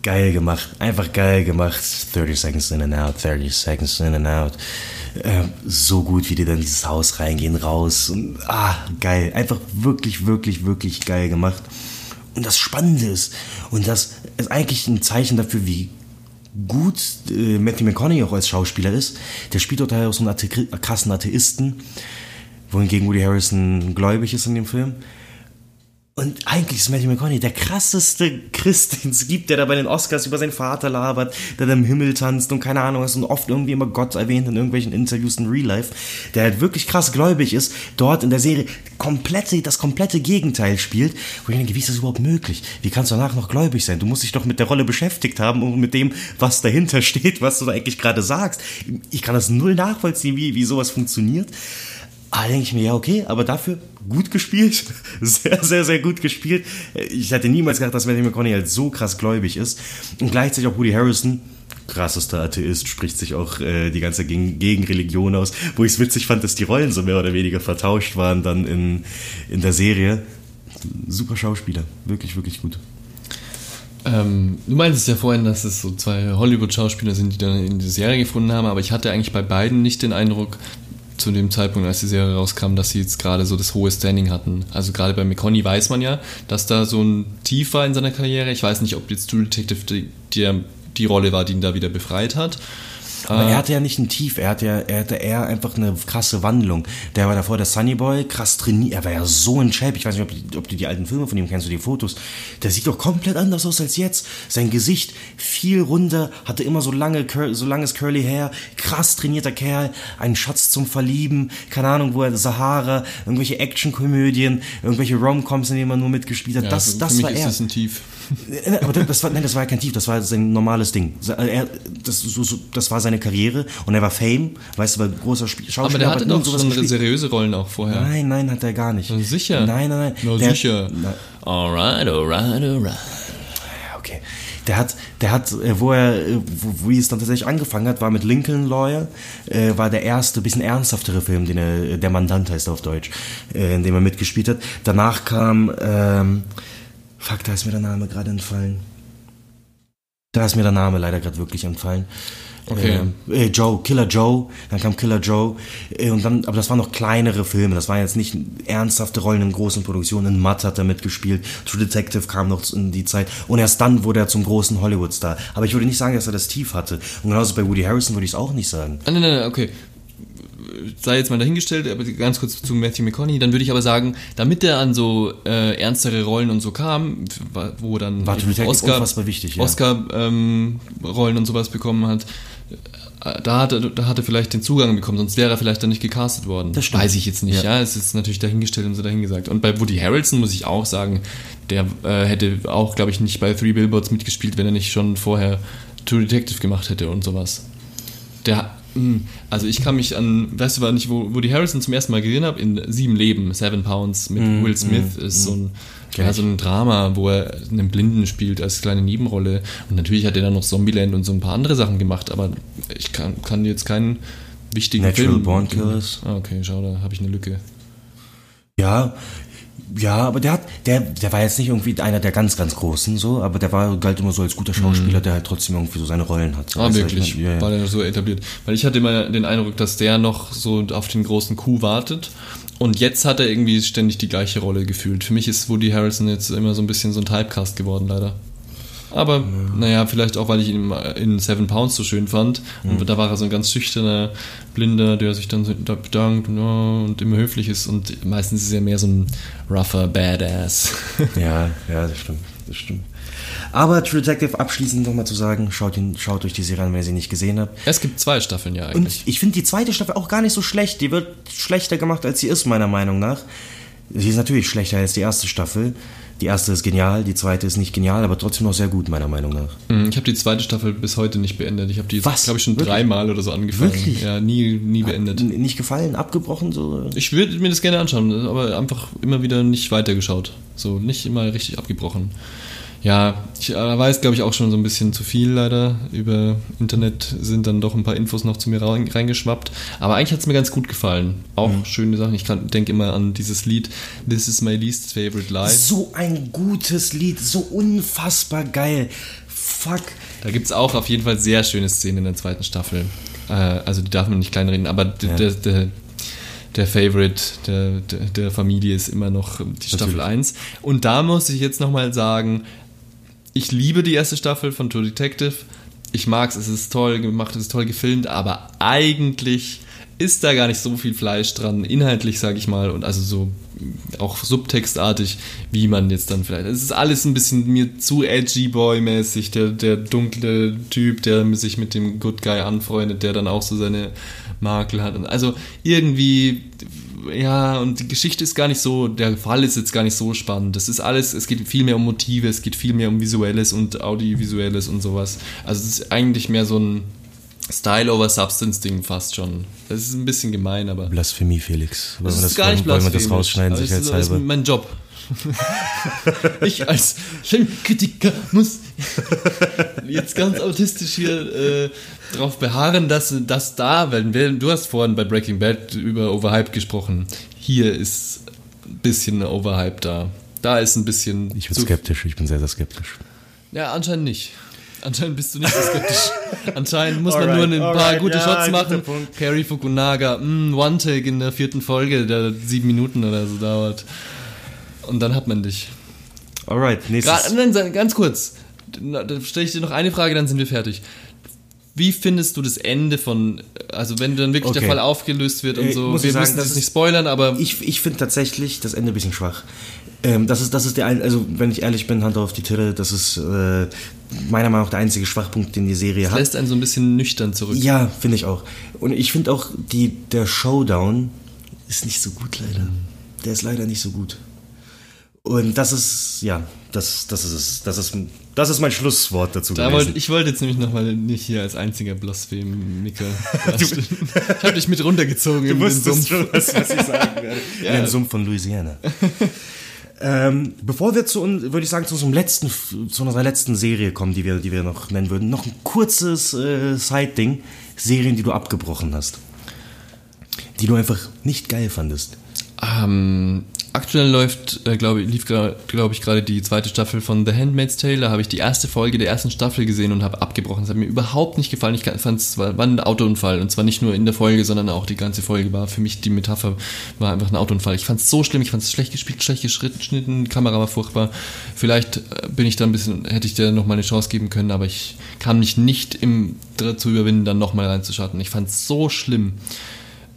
geil gemacht, einfach geil gemacht. 30 seconds in and out, 30 seconds in and out. Äh, so gut, wie die dann dieses Haus reingehen, raus. Und, ah, geil. Einfach wirklich, wirklich, wirklich geil gemacht. Und das Spannende ist, und das ist eigentlich ein Zeichen dafür, wie gut äh, Matthew McConaughey auch als Schauspieler ist. Der spielt dort halt auch so einen Athe krassen Atheisten, wohingegen Woody Harrison gläubig ist in dem Film. Und eigentlich ist Matthew McConaughey der krasseste Christ, *laughs* den es gibt, der da bei den Oscars über seinen Vater labert, der da im Himmel tanzt und keine Ahnung was und oft irgendwie immer Gott erwähnt in irgendwelchen Interviews in Real Life, der halt wirklich krass gläubig ist, dort in der Serie komplette, das komplette Gegenteil spielt, wo ich denke, wie ist das überhaupt möglich? Wie kannst du danach noch gläubig sein? Du musst dich doch mit der Rolle beschäftigt haben und mit dem, was dahinter *laughs* steht, was du da eigentlich gerade sagst. Ich kann das null nachvollziehen, wie, wie sowas funktioniert. Ah, denke ich mir, ja, okay, aber dafür gut gespielt. *laughs* Sehr, sehr, sehr gut gespielt. Ich hätte niemals gedacht, dass Matthew McConaughey halt so krass gläubig ist. Und gleichzeitig auch Woody Harrison, krassester Atheist, spricht sich auch äh, die ganze gegen, gegen Religion aus. Wo ich es witzig fand, dass die Rollen so mehr oder weniger vertauscht waren dann in, in der Serie. Super Schauspieler. Wirklich, wirklich gut. Ähm, du meintest ja vorhin, dass es so zwei Hollywood-Schauspieler sind, die dann in die Serie gefunden haben, aber ich hatte eigentlich bei beiden nicht den Eindruck, zu dem Zeitpunkt, als die Serie rauskam, dass sie jetzt gerade so das hohe Standing hatten. Also gerade bei McConaughey weiß man ja, dass da so ein Tief war in seiner Karriere. Ich weiß nicht, ob jetzt True Detective die, die, die Rolle war, die ihn da wieder befreit hat. Aber Äh, er hatte ja nicht ein Tief, er hatte ja, er hatte eher einfach eine krasse Wandlung. Der war davor der Sunny Boy, krass trainiert, er war ja so ein Shape. Ich weiß nicht, ob, ob du die alten Filme von ihm kennst, du die Fotos. Der sieht doch komplett anders aus als jetzt. Sein Gesicht viel runder, hatte immer so lange, so langes Curly Hair, krass trainierter Kerl, ein Schatz zum Verlieben, keine Ahnung, wo er Sahara, irgendwelche Actionkomödien, irgendwelche Romcoms, in denen man nur mitgespielt hat. ja, das, das war ist er. das ein Tief. Äh, Aber das, war, nein, das war ja kein Tief, das war sein normales Ding. Er, das, so, so, das war seine Karriere und er war Fame, weißt du, weil großer Spiel, Schauspieler. Aber der hatte doch schon gespielt. seriöse Rollen auch vorher. Nein, nein, hat er gar nicht. Na, Sicher? Nein, nein, nein. Na, Der- sicher. Na, Alright, alright, alright. okay. Der hat, der hat, äh, wo er, äh, wo, wie es dann tatsächlich angefangen hat, war mit Lincoln Lawyer, äh, war der erste, bisschen ernsthaftere Film, den er, der Mandant heißt auf Deutsch, äh, in dem er mitgespielt hat. Danach kam, ähm, fuck, da ist mir der Name gerade entfallen. Da ist mir der Name leider gerade wirklich entfallen. Okay. Äh, äh, Joe, Killer Joe, dann kam Killer Joe äh, und dann, aber das waren noch kleinere Filme, das waren jetzt nicht ernsthafte Rollen in großen Produktionen. In Matt hat er mitgespielt, True Detective kam noch in die Zeit und erst dann wurde er zum großen Hollywood-Star. Aber ich würde nicht sagen, dass er das Tief hatte. Und genauso bei Woody Harrison würde ich es auch nicht sagen. Ah, nein, nein, nein, okay. Sei jetzt mal dahingestellt, aber ganz kurz zu Matthew McConaughey. Dann würde ich aber sagen, damit er an so äh, ernstere Rollen und so kam, wo dann War True Detective Oscar, wichtig, ja. Oscar ähm, Rollen und sowas bekommen hat, äh, da hat, er, da hat er vielleicht den Zugang bekommen, sonst wäre er vielleicht dann nicht gecastet worden. Das stimmt. Weiß ich jetzt nicht, Ja. ja. Es ist natürlich dahingestellt und so dahingesagt. Und bei Woody Harrelson muss ich auch sagen, der äh, hätte auch, glaube ich, nicht bei Three Billboards mitgespielt, wenn er nicht schon vorher True Detective gemacht hätte und sowas. Der, also ich kann mich an, weißt du, wann ich wo, Woody Harrison zum ersten Mal gesehen habe? In Sieben Leben, Seven Pounds mit Will Smith ist so ein, Kenn ja, so ein Drama, wo er einen Blinden spielt als kleine Nebenrolle. Und natürlich hat er dann noch Zombieland und so ein paar andere Sachen gemacht, aber ich kann, kann jetzt keinen wichtigen Natural Film. Born Killers. Ah, okay, schau, da habe ich eine Lücke. Ja, ja, aber der hat, der, der war jetzt nicht irgendwie einer der ganz, ganz Großen, so, aber der war, galt immer so als guter Schauspieler, der halt trotzdem irgendwie so seine Rollen hat. Mhm. Ah, wirklich? ich mein, ja, ja. War der so etabliert? Weil ich hatte immer den Eindruck, dass der noch so auf den großen Coup wartet. Und jetzt hat er irgendwie ständig die gleiche Rolle gefühlt. Für mich ist Woody Harrison jetzt immer so ein bisschen so ein Typecast geworden, leider. Aber, naja, vielleicht auch, weil ich ihn in Seven Pounds so schön fand. Und da war er so ein ganz schüchterner Blinder, der sich dann so da bedankt und, ja, und immer höflich ist. Und meistens ist er mehr so ein rougher Badass. *laughs* Ja, ja, das stimmt, das stimmt. Aber True Detective abschließend nochmal zu sagen, schaut, ihn, schaut euch die Serie an, wenn ihr sie nicht gesehen habt. es gibt zwei Staffeln ja Und eigentlich. ich finde die zweite Staffel auch gar nicht so schlecht. Die wird schlechter gemacht, als sie ist, meiner Meinung nach. Sie ist natürlich schlechter als die erste Staffel. Die erste ist genial, die zweite ist nicht genial, aber trotzdem noch sehr gut, meiner Meinung nach. Hm, Ich habe die zweite Staffel bis heute nicht beendet. Ich habe die glaube ich, schon Wirklich? dreimal oder so angefangen. Wirklich? Ja, nie, nie beendet. N nicht gefallen, abgebrochen, so. Ich würde mir das gerne anschauen, aber einfach immer wieder nicht weitergeschaut. So, nicht immer richtig abgebrochen. Ja, ich äh, weiß, glaube ich, auch schon so ein bisschen zu viel leider. Über Internet sind dann doch ein paar Infos noch zu mir rein- reingeschwappt. Aber eigentlich hat es mir ganz gut gefallen. Auch Mhm. schöne Sachen. Ich denke immer an dieses Lied This is my least favorite life. So ein gutes Lied, so unfassbar geil. Fuck. Da gibt es auch auf jeden Fall sehr schöne Szenen in der zweiten Staffel. Äh, also die darf man nicht kleinreden, aber Ja. der, der, der Favorite der, der, der Familie ist immer noch die Staffel Natürlich. 1. Und da muss ich jetzt nochmal sagen, ich liebe die erste Staffel von True Detective. Ich mag es, es ist toll gemacht, es ist toll gefilmt, aber eigentlich ist da gar nicht so viel Fleisch dran, inhaltlich sage ich mal, und also so auch subtextartig, wie man jetzt dann vielleicht. Es ist alles ein bisschen mir zu edgy boy-mäßig, der, der dunkle Typ, der sich mit dem Good Guy anfreundet, der dann auch so seine Makel hat. Also irgendwie, ja, und die Geschichte ist gar nicht so, der Fall ist jetzt gar nicht so spannend. Das ist alles, es geht viel mehr um Motive, es geht viel mehr um Visuelles und Audiovisuelles und sowas. Also es ist eigentlich mehr so ein Style over Substance Ding fast schon. Das ist ein bisschen gemein, aber. Blasphemie, Felix. Wollen Das wir ist gar nicht wollen wir das rausschneiden, Aber das ist- das sicherheitshalber? mein Job. *laughs* ich als Filmkritiker muss jetzt ganz autistisch hier äh, darauf beharren, dass das da, weil wir- du hast vorhin bei Breaking Bad über Overhype gesprochen. Hier ist ein bisschen Overhype da. Da ist ein bisschen. Ich bin skeptisch, ich bin sehr, sehr skeptisch. Ja, anscheinend nicht. Anscheinend bist du nicht so skeptisch. *laughs* Anscheinend muss man Alright, nur ein paar alright, gute ja, Shots machen. Perry Fukunaga, mm, One-Take in der vierten Folge, der sieben Minuten oder so dauert. Und dann hat man dich. Alright, nächstes. Sei- ganz kurz. Da stelle ich dir noch eine Frage, dann sind wir fertig. Wie findest du das Ende von, also wenn dann wirklich der Okay. Fall aufgelöst wird und so, muss wir sagen, müssen das das ist- nicht spoilern, aber Ich, ich finde tatsächlich das Ende ein bisschen schwach. Ähm, das ist, das ist der, ein- also wenn ich ehrlich bin, Hand auf die Tille, das ist äh, meiner Meinung nach der einzige Schwachpunkt, den die Serie es hat. lässt einen so ein bisschen nüchtern zurück. Ja, finde ich auch. Und ich finde auch, die, der Showdown ist nicht so gut leider. Der ist leider nicht so gut. Und das ist, ja, das, das ist es. Das ist, das ist mein Schlusswort dazu Da gewesen. wollte, ich wollte jetzt nämlich nochmal nicht hier als einziger Blasphemiker *laughs* dastehen. Ich habe dich mit runtergezogen Du in den Sumpf. schon, was, was ich sagen werde. *laughs* Ja. In den Sumpf von Louisiana. *laughs* ähm, bevor wir zu, würde ich sagen, zu unserem letzten, zu unserer letzten Serie kommen, die wir, die wir noch nennen würden, noch ein kurzes äh, Side-Ding. Serien, die du abgebrochen hast. Die du einfach nicht geil fandest. Ähm, aktuell läuft, äh, glaube lief glaube ich gerade die zweite Staffel von The Handmaid's Tale. Da habe ich die erste Folge der ersten Staffel gesehen und habe abgebrochen. Das hat mir überhaupt nicht gefallen. Ich fand es war, war ein Autounfall und zwar nicht nur in der Folge, sondern auch die ganze Folge war für mich die Metapher war einfach ein Autounfall. Ich fand es so schlimm. Ich fand es schlecht gespielt, schlecht geschnitten, die Kamera war furchtbar. Vielleicht äh, bin ich da ein bisschen, hätte ich dir noch mal eine Chance geben können, aber ich kann mich nicht im dazu überwinden, dann noch mal reinzuschatten. Ich fand es so schlimm.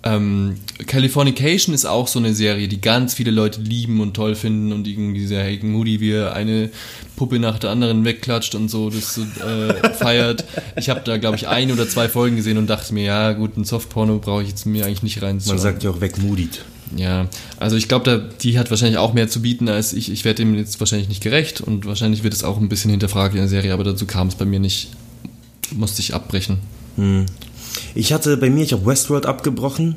Ähm, Californication ist auch so eine Serie, die ganz viele Leute lieben und toll finden und irgendwie sehr Hagen Moody, wie er eine Puppe nach der anderen wegklatscht und so das äh, *laughs* feiert. Ich habe da, glaube ich, ein oder zwei Folgen gesehen und dachte mir, ja gut, ein Softporno brauche ich jetzt mir eigentlich nicht rein. Man sagt ja auch wegmutigt. Ja, also ich glaube, die hat wahrscheinlich auch mehr zu bieten als ich. Ich werde dem jetzt wahrscheinlich nicht gerecht und wahrscheinlich wird es auch ein bisschen hinterfragt in der Serie, aber dazu kam es bei mir nicht. Musste ich abbrechen. Ich hatte bei mir, ich habe Westworld abgebrochen.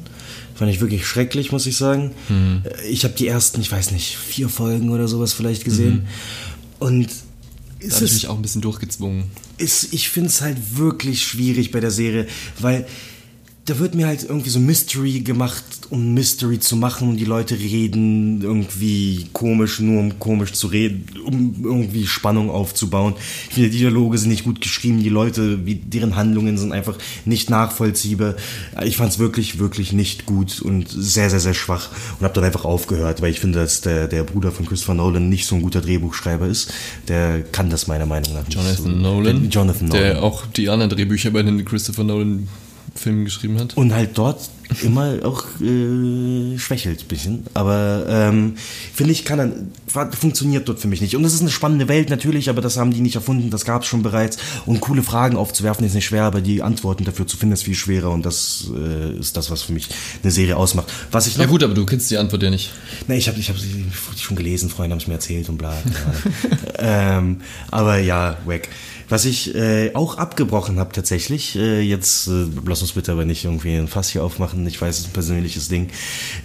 Fand ich wirklich schrecklich, muss ich sagen. Äh, Ich habe die ersten, ich weiß nicht, vier Folgen oder sowas vielleicht gesehen. Und Da es habe ich ist, mich auch ein bisschen durchgezwungen. ist, ich finde es halt wirklich schwierig bei der Serie, weil da wird mir halt irgendwie so Mystery gemacht, um Mystery zu machen und die Leute reden irgendwie komisch, nur um komisch zu reden, um irgendwie Spannung aufzubauen. Ich finde, die Dialoge sind nicht gut geschrieben, die Leute, wie, deren Handlungen sind einfach nicht nachvollziehbar. Ich fand es wirklich, wirklich nicht gut und sehr, sehr, sehr schwach und habe dann einfach aufgehört, weil ich finde, dass der, der Bruder von Christopher Nolan nicht so ein guter Drehbuchschreiber ist. Der kann das meiner Meinung nach nicht. Jonathan so. Nolan, Der, Jonathan Nolan. der auch die anderen Drehbücher bei den Christopher Nolan Filmen geschrieben hat. Und halt dort immer auch äh, schwächelt ein bisschen. Aber ähm, finde ich, kann dann, funktioniert dort für mich nicht. Und es ist eine spannende Welt natürlich, aber das haben die nicht erfunden, das gab es schon bereits. Und coole Fragen aufzuwerfen ist nicht schwer, aber die Antworten dafür zu finden ist viel schwerer. Und das äh, ist das, was für mich eine Serie ausmacht. Was ich noch Ja gut, aber du kennst die Antwort ja nicht. Ne, ich habe ich hab sie schon gelesen, Freunde haben es mir erzählt und bla. *laughs* ähm, aber ja, weg. Was ich äh, auch abgebrochen habe tatsächlich, äh, jetzt äh, lass uns bitte aber nicht irgendwie ein Fass hier aufmachen, ich weiß, es ist ein persönliches Ding,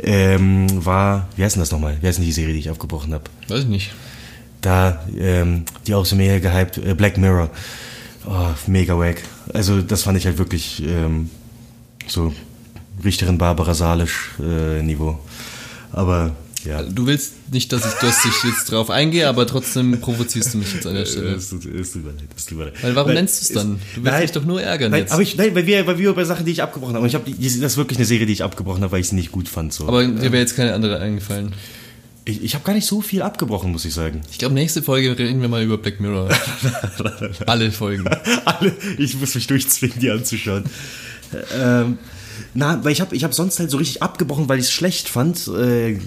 ähm, war, wie heißt denn das nochmal? Wie heißt denn die Serie, die ich abgebrochen habe? Weiß ich nicht. Da, ähm, die auch so mega gehypt, äh, Black Mirror. Oh, mega wack. Also das fand ich halt wirklich ähm, so Richterin Barbara Salisch äh, Niveau. Aber ja. Du willst nicht, dass ich, dass ich jetzt drauf eingehe, aber trotzdem provozierst du mich jetzt an der Stelle. Es tut, es tut mir leid, es tut mir leid. Weil warum nennst du es dann? Du willst nein, mich doch nur ärgern nein, jetzt. Aber ich, nein, weil wir, weil wir bei Sachen, die ich abgebrochen habe. Und ich habe, das ist wirklich eine Serie, die ich abgebrochen habe, weil ich sie nicht gut fand. So. Aber dir wäre jetzt keine andere eingefallen. ich, ich habe gar nicht so viel abgebrochen, muss ich sagen. Ich glaube, nächste Folge reden wir mal über Black Mirror. *laughs* Alle Folgen. *laughs* Alle, ich muss mich durchzwingen, die anzuschauen. ähm, na, weil ich habe ich hab sonst halt so richtig abgebrochen, weil ich es schlecht fand. Äh,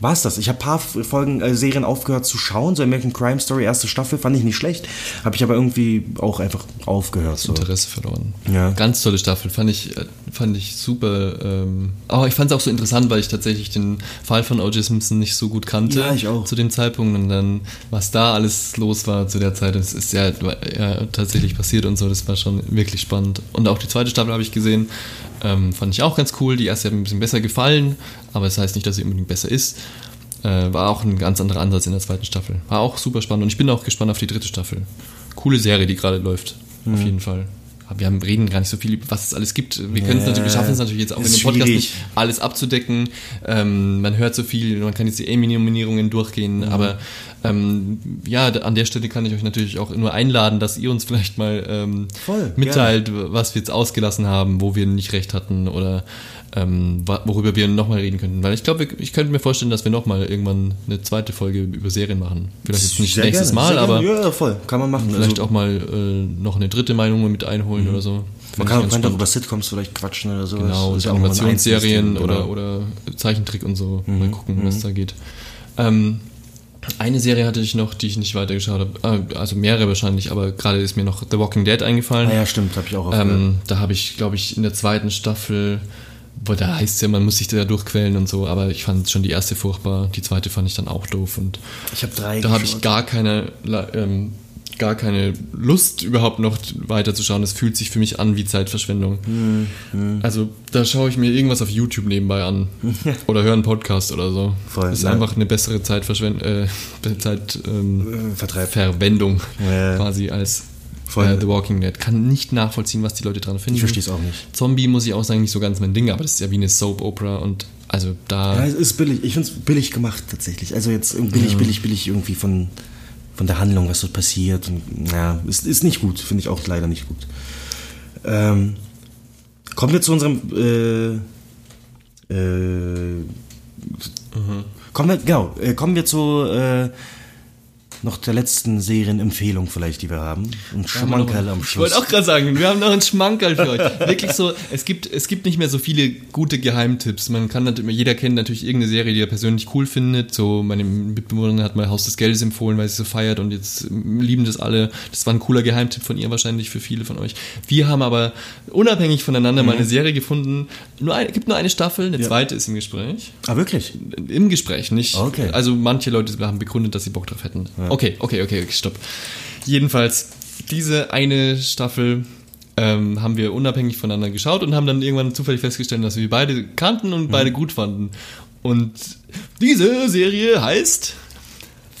war es das. Ich habe ein paar Folgen, äh, Serien aufgehört zu schauen. So American Crime Story, erste Staffel, fand ich nicht schlecht. Habe ich aber irgendwie auch einfach aufgehört. So. Interesse verloren. Ja. Ganz tolle Staffel, fand ich, äh, fand ich super. Ähm, aber ich fand es auch so interessant, weil ich tatsächlich den Fall von O.J. Simpson nicht so gut kannte Ja, ich auch. zu dem Zeitpunkt und dann, was da alles los war zu der Zeit, das ist ja, ja tatsächlich passiert und so, das war schon wirklich spannend. Und auch die zweite Staffel habe ich gesehen, ähm, fand ich auch ganz cool. Die erste hat mir ein bisschen besser gefallen, aber das heißt nicht, dass sie unbedingt besser ist. Äh, war auch ein ganz anderer Ansatz in der zweiten Staffel. War auch super spannend und ich bin auch gespannt auf die dritte Staffel. Coole Serie, die gerade läuft. Mhm. Auf jeden Fall. Wir haben, reden gar nicht so viel, über was es alles gibt. Wir können es natürlich, wir schaffen es natürlich jetzt auch in dem Podcast schwierig. nicht, alles abzudecken. Ähm, man hört so viel, man kann jetzt die Emmy-Nominierungen durchgehen, Mhm. aber ähm, ja, an der Stelle kann ich euch natürlich auch nur einladen, dass ihr uns vielleicht mal ähm, Voll, mitteilt, was wir jetzt ausgelassen haben, wo wir nicht recht hatten oder ähm, worüber wir nochmal reden könnten. Weil ich glaube, ich könnte mir vorstellen, dass wir nochmal irgendwann eine zweite Folge über Serien machen. Vielleicht jetzt nicht Sehr nächstes gerne, Mal, sehr aber gerne. Ja, voll. Kann man machen. vielleicht also, auch mal äh, noch eine dritte Meinung mit einholen oder so. man kann, spannend. über Sitcoms vielleicht quatschen oder sowas. Genau, auch ein Animationsserien oder, oder Zeichentrick und so. Mal gucken, was da geht. Ähm, eine Serie hatte ich noch, die ich nicht weitergeschaut habe. Äh, Also mehrere wahrscheinlich, aber gerade ist mir noch The Walking Dead eingefallen. Ah ja, stimmt, habe ich auch ähm, da habe ich, glaube ich, in der zweiten Staffel, wo da heißt es ja, man muss sich da durchquälen und so, aber ich fand schon die erste furchtbar, die zweite fand ich dann auch doof und Ich habe drei da habe ich gar keine, ähm, gar keine Lust überhaupt noch weiterzuschauen. Das fühlt sich für mich an wie Zeitverschwendung. Hm, Also da schaue ich mir irgendwas auf YouTube nebenbei an oder höre einen Podcast oder so. Voll, das ist ja. einfach eine bessere Zeitverschwendung, äh, Zeit, ähm, Äh. Verwendung Ja. quasi als äh, The Walking Dead. Kann nicht nachvollziehen, was die Leute dran finden. Ich verstehe es auch nicht. Zombie muss ich auch sagen, nicht so ganz mein Ding, aber das ist ja wie eine Soap-Opera und also da... Ja, es ist billig. Ich finde es billig gemacht tatsächlich. Also jetzt billig, billig, billig irgendwie von, von der Handlung, was so passiert. Und, ja, ist, ist nicht gut. Finde ich auch leider nicht gut. Ähm, kommen wir zu unserem. Äh, äh, Kommen wir, genau, äh, kommen wir zu äh, noch der letzten Serienempfehlung vielleicht, die wir haben. Ein Schmankerl am Ich Schluss. wollte auch gerade sagen, wir haben noch einen Schmankerl für euch. Wirklich so, es gibt, es gibt nicht mehr so viele gute Geheimtipps. Man kann natürlich, jeder kennt natürlich irgendeine Serie, die er persönlich cool findet. So, meine Mitbewohnerin hat mal Haus des Geldes empfohlen, weil sie so feiert und jetzt lieben das alle. Das war ein cooler Geheimtipp von ihr wahrscheinlich für viele von euch. Wir haben aber unabhängig voneinander mal eine Serie gefunden. Nur eine, gibt nur eine Staffel, eine zweite ist im Gespräch. ah, wirklich? Im Gespräch, nicht. Okay. Also manche Leute haben begründet, dass sie Bock drauf hätten. Okay, okay, okay, okay, stopp. Jedenfalls, diese eine Staffel ähm, haben wir unabhängig voneinander geschaut und haben dann irgendwann zufällig festgestellt, dass wir beide kannten und beide gut fanden. Und diese Serie heißt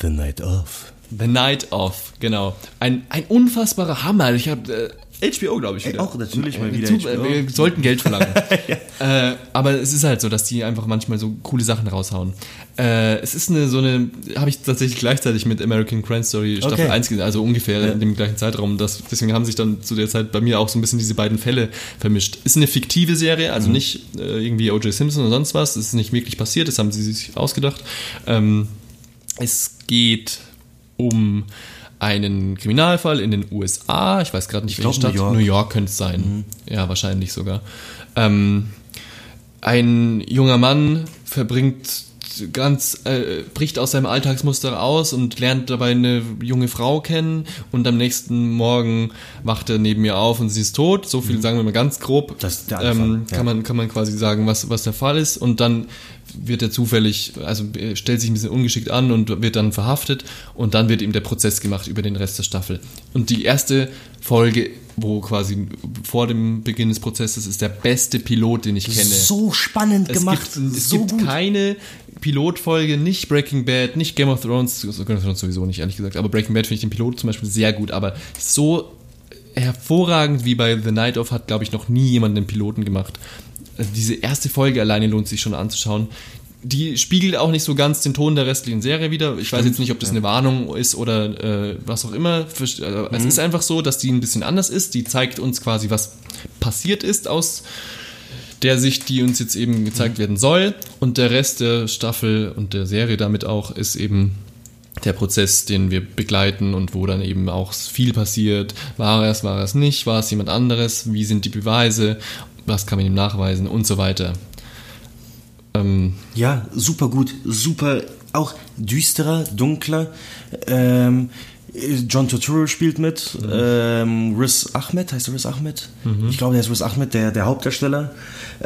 The Night Of. The Night Of, genau. Ein, ein unfassbarer Hammer. Ich habe äh, HBO, glaube ich, wieder. auch natürlich mal Äh, wieder zu- äh, Wir sollten Geld verlangen. *laughs* äh, aber es ist halt so, dass die einfach manchmal so coole Sachen raushauen. Äh, es ist eine so eine, habe ich tatsächlich gleichzeitig mit American Crime Story Staffel Okay. 1 gesehen, also ungefähr in dem gleichen Zeitraum. Das, deswegen haben sich dann zu der Zeit bei mir auch so ein bisschen diese beiden Fälle vermischt. Ist eine fiktive Serie, also nicht äh, irgendwie O.J. Simpson oder sonst was. Es ist nicht wirklich passiert, das haben sie sich ausgedacht. Ähm, es geht um einen Kriminalfall in den USA. Ich weiß gerade nicht, Ich welche glaub, Stadt. New York. York könnte es sein. Ja, wahrscheinlich sogar. Ähm, ein junger Mann verbringt ganz, äh, bricht aus seinem Alltagsmuster aus und lernt dabei eine junge Frau kennen und am nächsten Morgen wacht er neben ihr auf und sie ist tot. So viel sagen wir mal ganz grob. Mhm. Das ist der Anfang, ähm, ja. kann man kann man quasi sagen, was was der Fall ist und dann wird er zufällig, also er stellt sich ein bisschen ungeschickt an und wird dann verhaftet und dann wird ihm der Prozess gemacht über den Rest der Staffel. Und die erste Folge, wo quasi vor dem Beginn des Prozesses ist der beste Pilot, den ich kenne. So spannend Es gemacht. gibt, es so gibt gut. keine Pilotfolge, nicht Breaking Bad, nicht Game of Thrones, also Game of Thrones sowieso nicht, ehrlich gesagt, aber Breaking Bad finde ich den Pilot zum Beispiel sehr gut, aber so hervorragend wie bei The Night of hat, glaube ich, noch nie jemand einen Piloten gemacht. Also diese erste Folge alleine lohnt sich schon anzuschauen. Die spiegelt auch nicht so ganz den Ton der restlichen Serie wieder. Ich weiß jetzt nicht, ob das eine Warnung ist oder äh, was auch immer. Äh, Es ist einfach so, dass die ein bisschen anders ist. Die zeigt uns quasi, was passiert ist aus der Sicht, die uns jetzt eben gezeigt werden soll. Und der Rest der Staffel und der Serie damit auch ist eben der Prozess, den wir begleiten und wo dann eben auch viel passiert. War es, war es nicht, war es jemand anderes, wie sind die Beweise, was kann man ihm nachweisen und so weiter. Ähm, Ja, super gut, super, auch düsterer, dunkler. Ähm, John Turturro spielt mit, ähm, Riz Ahmed, heißt er Riz Ahmed? Ich glaube, der ist Riz Ahmed, der, der Hauptdarsteller,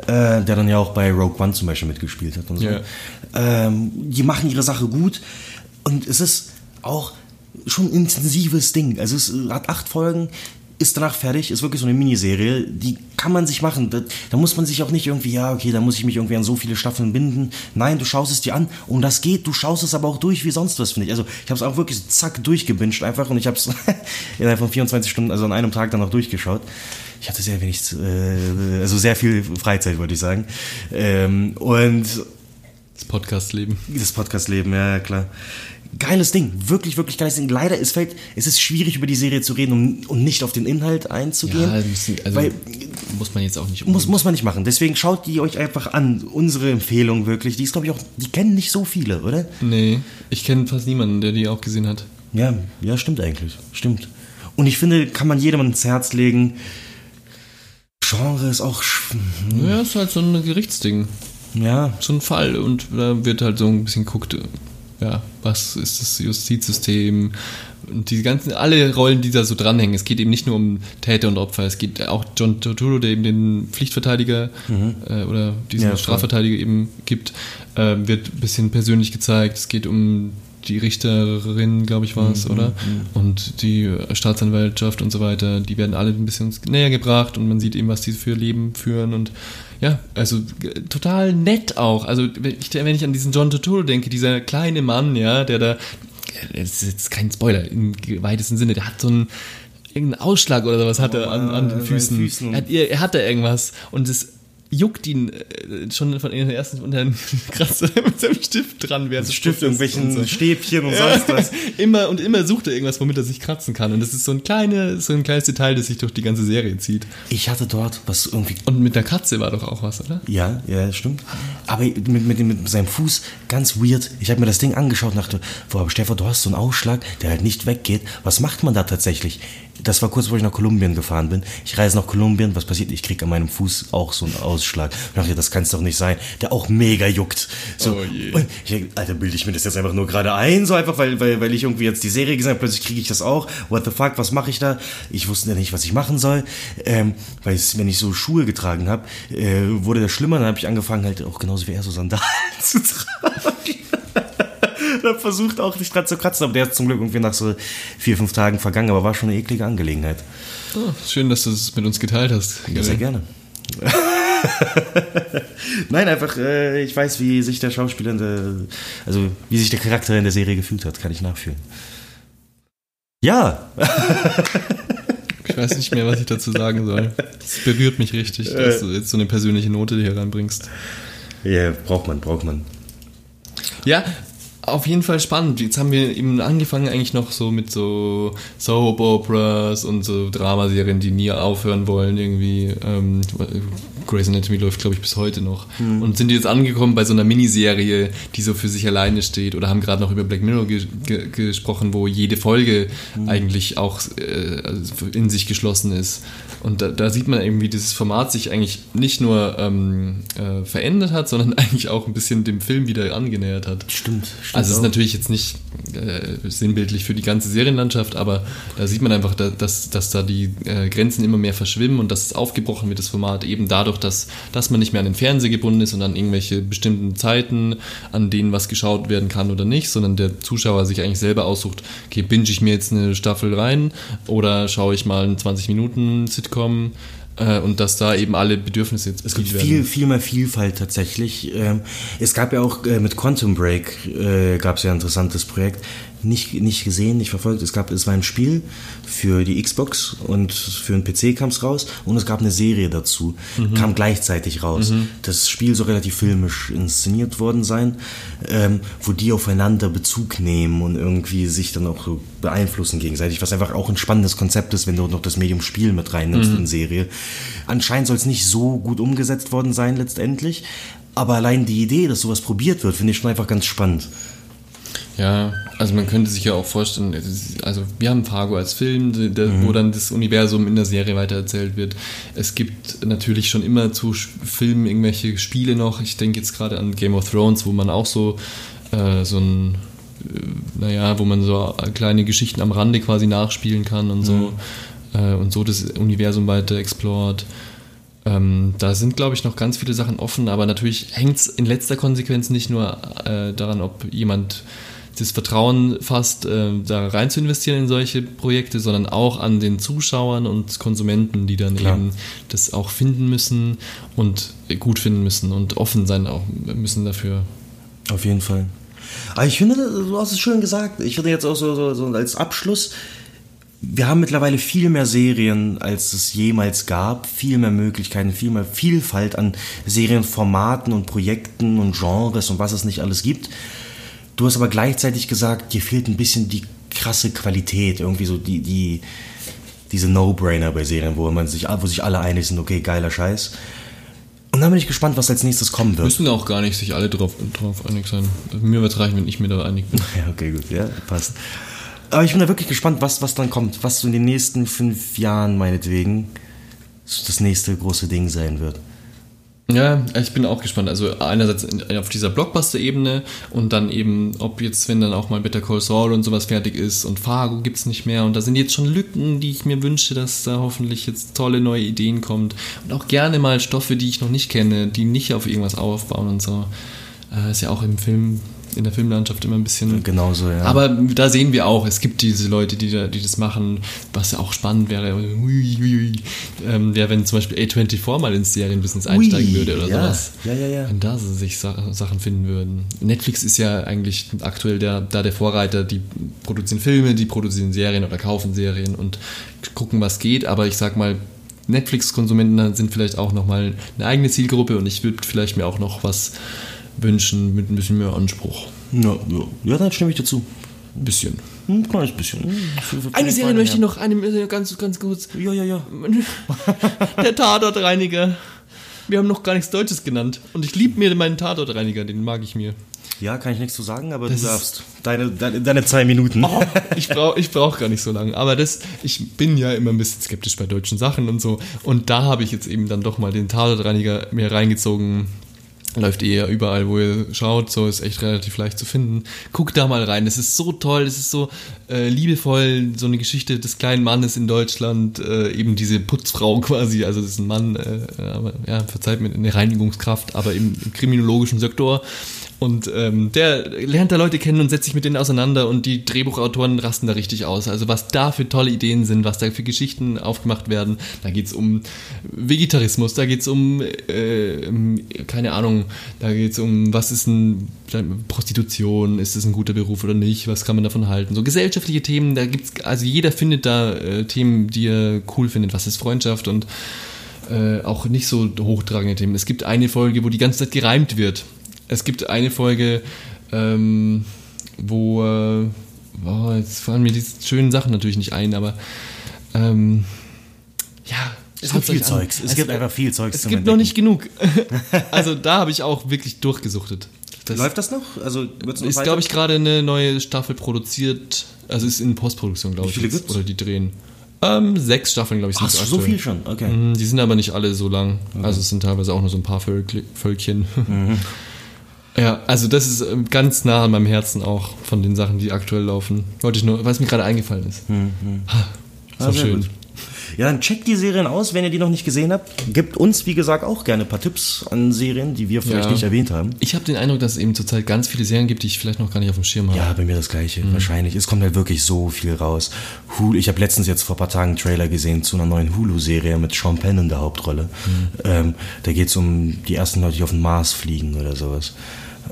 äh, der dann ja auch bei Rogue One zum Beispiel mitgespielt hat und so. Ja. Ähm, die machen ihre Sache gut und es ist auch schon ein intensives Ding. Also es hat acht Folgen, ist danach fertig, ist wirklich so eine Miniserie, die kann man sich machen. Da, da muss man sich auch nicht irgendwie, ja, okay, da muss ich mich irgendwie an so viele Staffeln binden. Nein, du schaust es dir an und das geht, du schaust es aber auch durch wie sonst was, finde ich. Also ich habe es auch wirklich so zack durchgebinged einfach und ich habe es *laughs* innerhalb von 24 Stunden, also an einem Tag dann noch durchgeschaut. Ich hatte sehr wenig, äh, also sehr viel Freizeit, würde ich sagen. Ähm, und das Podcast-Leben. das Podcast-Leben, ja, klar. Geiles Ding, wirklich, wirklich geiles Ding. Leider, es fällt, es ist schwierig, über die Serie zu reden und, und nicht auf den Inhalt einzugehen. Ja, müssen, also weil, muss man jetzt auch nicht muss, muss man nicht machen. Deswegen schaut die euch einfach an. Unsere Empfehlung wirklich. Die ist, glaube ich, auch, die kennen nicht so viele, oder? Nee, ich kenne fast niemanden, der die auch gesehen hat. Ja, ja, stimmt eigentlich. Stimmt. Und ich finde, kann man jedem ins Herz legen. Genre ist auch, sch- Ja, ist halt so ein Gerichtsding. ja, so ein Fall und da wird halt so ein bisschen geguckt, ja, was ist das Justizsystem und die ganzen, alle Rollen, die da so dranhängen. Es geht eben nicht nur um Täter und Opfer, es geht auch John Turturro, der eben den Pflichtverteidiger äh, oder diesen Ja. Strafverteidiger eben gibt, äh, wird ein bisschen persönlich gezeigt. Es geht um die Richterin, glaube ich, war es, oder? Und die Staatsanwaltschaft und so weiter, die werden alle ein bisschen näher gebracht und man sieht eben, was die für Leben führen und ja, also g- total nett auch. Also wenn ich, wenn ich an diesen John Turturro denke, dieser kleine Mann, ja, der da, das ist jetzt kein Spoiler im weitesten Sinne, der hat so einen irgendeinen Ausschlag oder sowas hat er an, an den Füßen. Füßen. Er, hat, er hat da irgendwas und es juckt ihn äh, schon von den ersten unter den *laughs* Kratzer *laughs* mit seinem Stift dran, während des Stift, irgendwelchen und so. Stäbchen und sonst was. *laughs* immer und immer sucht er irgendwas, womit er sich kratzen kann. Und das ist so ein, kleine, so ein kleines Detail, das sich durch die ganze Serie zieht. Ich hatte dort was irgendwie Und mit der Katze war doch auch was, oder? Ja, ja, stimmt. Aber mit, mit, mit seinem Fuß ganz weird. Ich habe mir das Ding angeschaut und dachte, boah, aber Stefan, du hast so einen Ausschlag, der halt nicht weggeht. Was macht man da tatsächlich? Das war kurz, bevor ich nach Kolumbien gefahren bin. Ich reise nach Kolumbien, was passiert? Ich krieg an meinem Fuß auch so einen Ausschlag. Ich dachte, das kann es doch nicht sein. Der auch mega juckt. So, Oh je. Und ich Alter, bilde ich mir das jetzt einfach nur gerade ein, so einfach, weil, weil, weil ich irgendwie jetzt die Serie gesehen habe, plötzlich kriege ich das auch. What the fuck, was mache ich da? Ich wusste ja nicht, was ich machen soll. Ähm, weil es, wenn ich so Schuhe getragen habe, äh, wurde das schlimmer. Dann habe ich angefangen, halt auch genauso wie er so Sandalen *laughs* zu tragen. Hab versucht auch nicht dran zu kratzen, aber der ist zum Glück irgendwie nach so vier, fünf Tagen vergangen, aber war schon eine eklige Angelegenheit. Oh, schön, dass du es mit uns geteilt hast. Ja, sehr gerne. *laughs* Nein, einfach, äh, ich weiß, wie sich der Schauspieler, der, also wie sich der Charakter in der Serie gefühlt hat, kann ich nachfühlen. Ja, Ich weiß nicht mehr, was ich dazu sagen soll. Es berührt mich richtig, dass du jetzt so eine persönliche Note hier reinbringst. ja, braucht man, braucht man. Ja, auf jeden Fall spannend. Jetzt haben wir eben angefangen eigentlich noch so mit so Soap Operas und so Dramaserien, die nie aufhören wollen irgendwie. Ähm, Grey's Anatomy läuft, glaube ich, bis heute noch. Und sind jetzt angekommen bei so einer Miniserie, die so für sich alleine steht. Oder haben gerade noch über Black Mirror ge ge gesprochen, wo jede Folge eigentlich auch äh, also in sich geschlossen ist. Und da, da sieht man irgendwie, dieses Format sich eigentlich nicht nur ähm, äh, verändert hat, sondern *laughs* eigentlich auch ein bisschen dem Film wieder angenähert hat. Stimmt, stimmt. Also es ist auch. natürlich jetzt nicht äh, sinnbildlich für die ganze Serienlandschaft, aber da sieht man einfach, da, dass, dass da die äh, Grenzen immer mehr verschwimmen und dass es aufgebrochen wird, das Format, eben dadurch, dass, dass man nicht mehr an den Fernseher gebunden ist und an irgendwelche bestimmten Zeiten, an denen was geschaut werden kann oder nicht, sondern der Zuschauer sich eigentlich selber aussucht, okay, binge ich mir jetzt eine Staffel rein oder schaue ich mal einen 20 Minuten Sitcom und dass da eben alle Bedürfnisse jetzt Es gibt bedient viel, viel mehr Vielfalt tatsächlich. Ähm, es gab ja auch äh, mit Quantum Break äh, gab es ja ein interessantes Projekt. Nicht, nicht gesehen, nicht verfolgt. Es gab, es war ein Spiel für die Xbox und für den PC kam es raus und es gab eine Serie dazu. Kam gleichzeitig raus. Das Spiel soll relativ filmisch inszeniert worden sein, ähm, wo die aufeinander Bezug nehmen und irgendwie sich dann auch so beeinflussen gegenseitig, was einfach auch ein spannendes Konzept ist, wenn du noch das Medium Spiel mit reinnimmst in Serie. Anscheinend soll es nicht so gut umgesetzt worden sein letztendlich, aber allein die Idee, dass sowas probiert wird, finde ich schon einfach ganz spannend. Ja, also man könnte sich ja auch vorstellen, also wir haben Fargo als Film, der, Mhm. wo dann das Universum in der Serie weitererzählt wird. Es gibt natürlich schon immer zu Filmen irgendwelche Spiele noch. Ich denke jetzt gerade an Game of Thrones, wo man auch so, äh, so ein, äh, naja, wo man so kleine Geschichten am Rande quasi nachspielen kann und so. Äh, und so das Universum weiter explort. Ähm, da sind, glaube ich, noch ganz viele Sachen offen, aber natürlich hängt es in letzter Konsequenz nicht nur äh, daran, ob jemand das Vertrauen fasst, äh, da rein zu investieren in solche Projekte, sondern auch an den Zuschauern und Konsumenten, die dann Klar. eben das auch finden müssen und gut finden müssen und offen sein auch müssen dafür. Auf jeden Fall. Aber ich finde, du hast es schön gesagt. Ich finde jetzt auch so, so, so als Abschluss, wir haben mittlerweile viel mehr Serien, als es jemals gab. Viel mehr Möglichkeiten, viel mehr Vielfalt an Serienformaten und Projekten und Genres und was es nicht alles gibt. Du hast aber gleichzeitig gesagt, dir fehlt ein bisschen die krasse Qualität, irgendwie so die, die, diese No-Brainer bei Serien, wo man sich, wo sich alle einig sind, okay, geiler Scheiß. Und dann bin ich gespannt, was als nächstes kommen wird. Müssen auch gar nicht sich alle drauf, drauf einig sein. Mir wird es reichen, wenn ich mir da einig bin. *laughs* Ja, okay, gut, ja, passt. Aber ich bin da wirklich gespannt, was, was dann kommt, was so in den nächsten fünf Jahren meinetwegen das nächste große Ding sein wird. Ja, ich bin auch gespannt. Also einerseits in- auf dieser Blockbuster-Ebene und dann eben, ob jetzt, wenn dann auch mal Better Call Saul und sowas fertig ist und Fargo gibt's nicht mehr und da sind jetzt schon Lücken, die ich mir wünsche, dass da hoffentlich jetzt tolle neue Ideen kommt und auch gerne mal Stoffe, die ich noch nicht kenne, die nicht auf irgendwas aufbauen und so. Äh, ist ja auch im Film, in der Filmlandschaft immer ein bisschen Genauso, ja. aber da sehen wir auch, es gibt diese Leute, die, da, die das machen, was ja auch spannend wäre, ui, ui, ui, ähm, wäre, wenn zum Beispiel A24 mal ins Serienbusiness einsteigen Ui, würde oder ja. sowas. Ja, ja, ja. Wenn da sich Sa Sachen finden würden. Netflix ist ja eigentlich aktuell der, da der Vorreiter, die produzieren Filme, die produzieren Serien oder kaufen Serien und gucken, was geht, aber ich sag mal, Netflix-Konsumenten sind vielleicht auch nochmal eine eigene Zielgruppe und ich würde vielleicht mir auch noch was wünschen mit ein bisschen mehr Anspruch. ja, ja. ja, dann stimme ich dazu. Ein bisschen. Ein kleines bisschen. Hm, Eine Serie möchte ich noch, eine äh, ganz, ganz kurz. Ja, ja, ja. *laughs* Der Tatortreiniger. Wir haben noch gar nichts Deutsches genannt. Und ich liebe mir meinen Tatortreiniger, den mag ich mir. Ja, kann ich nichts zu sagen, aber Das du darfst. Deine, deine, deine zwei Minuten. Oh, ich brauche ich brauch gar nicht so lange. Aber das, ich bin ja immer ein bisschen skeptisch bei deutschen Sachen und so. Und da habe ich jetzt eben dann doch mal den Tatortreiniger mir reingezogen. Läuft eher überall, wo ihr schaut, so ist echt relativ leicht zu finden. Guckt da mal rein, es ist so toll, es ist so äh, liebevoll, so eine Geschichte des kleinen Mannes in Deutschland, äh, eben diese Putzfrau quasi, also das ist ein Mann, äh, aber, ja, verzeiht mir, eine Reinigungskraft, aber im, im kriminologischen Sektor. Und ähm, der lernt da Leute kennen und setzt sich mit denen auseinander und die Drehbuchautoren rasten da richtig aus. Also was da für tolle Ideen sind, was da für Geschichten aufgemacht werden. Da geht's um Vegetarismus, da geht's um, äh, um, keine Ahnung, da geht's um, was ist ein Prostitution, ist es ein guter Beruf oder nicht, was kann man davon halten. So gesellschaftliche Themen, da gibt's, also jeder findet da äh, Themen, die er cool findet. Was ist Freundschaft und äh, auch nicht so hochtragende Themen. Es gibt eine Folge, wo die ganze Zeit gereimt wird. Es gibt eine Folge, ähm, wo, äh, oh, jetzt fallen mir diese schönen Sachen natürlich nicht ein, aber ähm, ja. Es gibt viel. Zeugs. Es gibt einfach viel Zeugs Es gibt noch Entdecken. nicht genug. *laughs* also da habe ich auch wirklich durchgesuchtet. Das Läuft das noch? Also wird's noch ist, glaube ich, gerade eine neue Staffel produziert. Also ist in Postproduktion, glaube Wie ich. viele jetzt. gibt's? Oder die drehen. Ähm, sechs Staffeln, glaube ich, Ach, sind's so aktuell. viel schon. Okay. Mhm, Die sind aber nicht alle so lang. Also es sind teilweise auch nur so ein paar Völkchen. Mhm. *laughs* Ja, also das ist ähm, ganz nah an meinem Herzen auch von den Sachen, die aktuell laufen. Wollte ich nur, weil es mir gerade eingefallen ist. Ha, so Ah, schön. gut. Ja, dann checkt die Serien aus, wenn ihr die noch nicht gesehen habt. Gebt uns, wie gesagt, auch gerne ein paar Tipps an Serien, die wir vielleicht Ja. nicht erwähnt haben. Ich habe den Eindruck, dass es eben zurzeit ganz viele Serien gibt, die ich vielleicht noch gar nicht auf dem Schirm habe. Ja, bei mir das gleiche, wahrscheinlich. Es kommt halt wirklich so viel raus. Hulu, ich habe letztens jetzt vor ein paar Tagen einen Trailer gesehen zu einer neuen Hulu-Serie mit Sean Penn in der Hauptrolle. Ähm, da geht es um die ersten Leute, die auf den Mars fliegen oder sowas.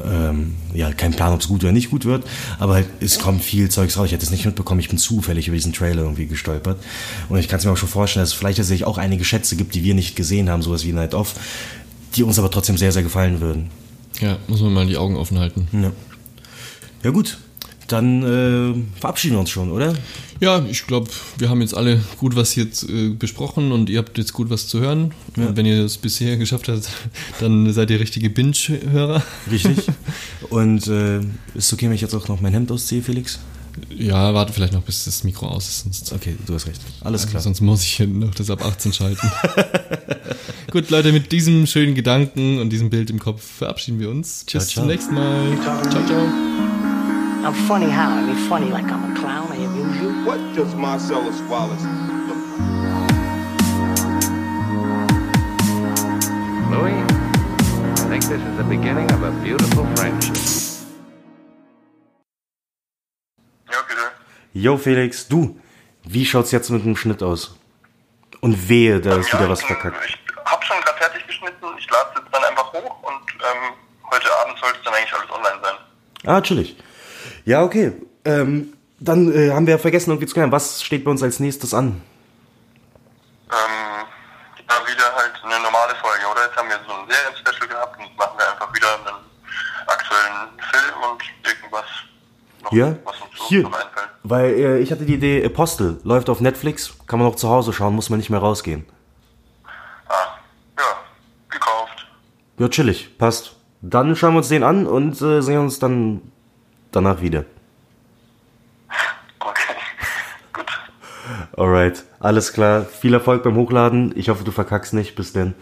Ähm, ja, kein Plan, ob es gut oder nicht gut wird, aber halt, es kommt viel Zeugs raus. Ich hätte es nicht mitbekommen, ich bin zufällig über diesen Trailer irgendwie gestolpert. Und ich kann es mir auch schon vorstellen, dass es vielleicht tatsächlich auch einige Schätze gibt, die wir nicht gesehen haben, sowas wie Night Off, die uns aber trotzdem sehr, sehr gefallen würden. Ja, muss man mal die Augen offen halten. Ja, ja gut, dann äh, verabschieden wir uns schon, oder? Ja, ich glaube, wir haben jetzt alle gut was jetzt äh, besprochen und ihr habt jetzt gut was zu hören. Und wenn ihr das bisher geschafft habt, *laughs* dann seid ihr richtige Binge-Hörer. Richtig. *laughs* Und äh, ist okay, wenn ich jetzt auch noch mein Hemd ausziehe, Felix? Ja, warte vielleicht noch, bis das Mikro aus ist, sonst, Okay, du hast recht. Alles klar. sonst muss ich hier noch das ab 18 schalten. *laughs* Gut, Leute, mit diesem schönen Gedanken und diesem Bild im Kopf verabschieden wir uns. Ciao, Bis ciao. zum nächsten Mal. Ciao, ciao. I'm funny how? I mean, funny like I'm a clown. I amuse you. What does Marcellus Wallace look like? Louis, I think this is the beginning of a beautiful friendship. Ja, bitte. Yo, Felix, du, wie schaut's jetzt mit dem Schnitt aus? Und wehe, da ist Ja, wieder was verkackt. Ich hab schon gerade fertig geschnitten. Ich lade es jetzt dann einfach hoch und ähm, heute Abend sollte es dann eigentlich alles online sein. Ah, chillig. Ja, okay. Ähm, dann äh, haben wir vergessen, irgendwie zu klären, was steht bei uns als nächstes an? Ähm, ja, wieder halt eine normale Folge, oder? Jetzt haben wir so ein Serien-Special gehabt und machen wir einfach wieder einen aktuellen Film und irgendwas noch, Ja, was uns so hier. einfällt. Weil äh, ich hatte die Idee, Apostel läuft auf Netflix, kann man auch zu Hause schauen, muss man nicht mehr rausgehen. Ah, ja, gekauft. Ja, chillig, passt. Dann schauen wir uns den an und äh, sehen uns dann danach wieder. *laughs* Okay, gut. Alright, alles klar. Viel Erfolg beim Hochladen. Ich hoffe, du verkackst nicht. Bis denn.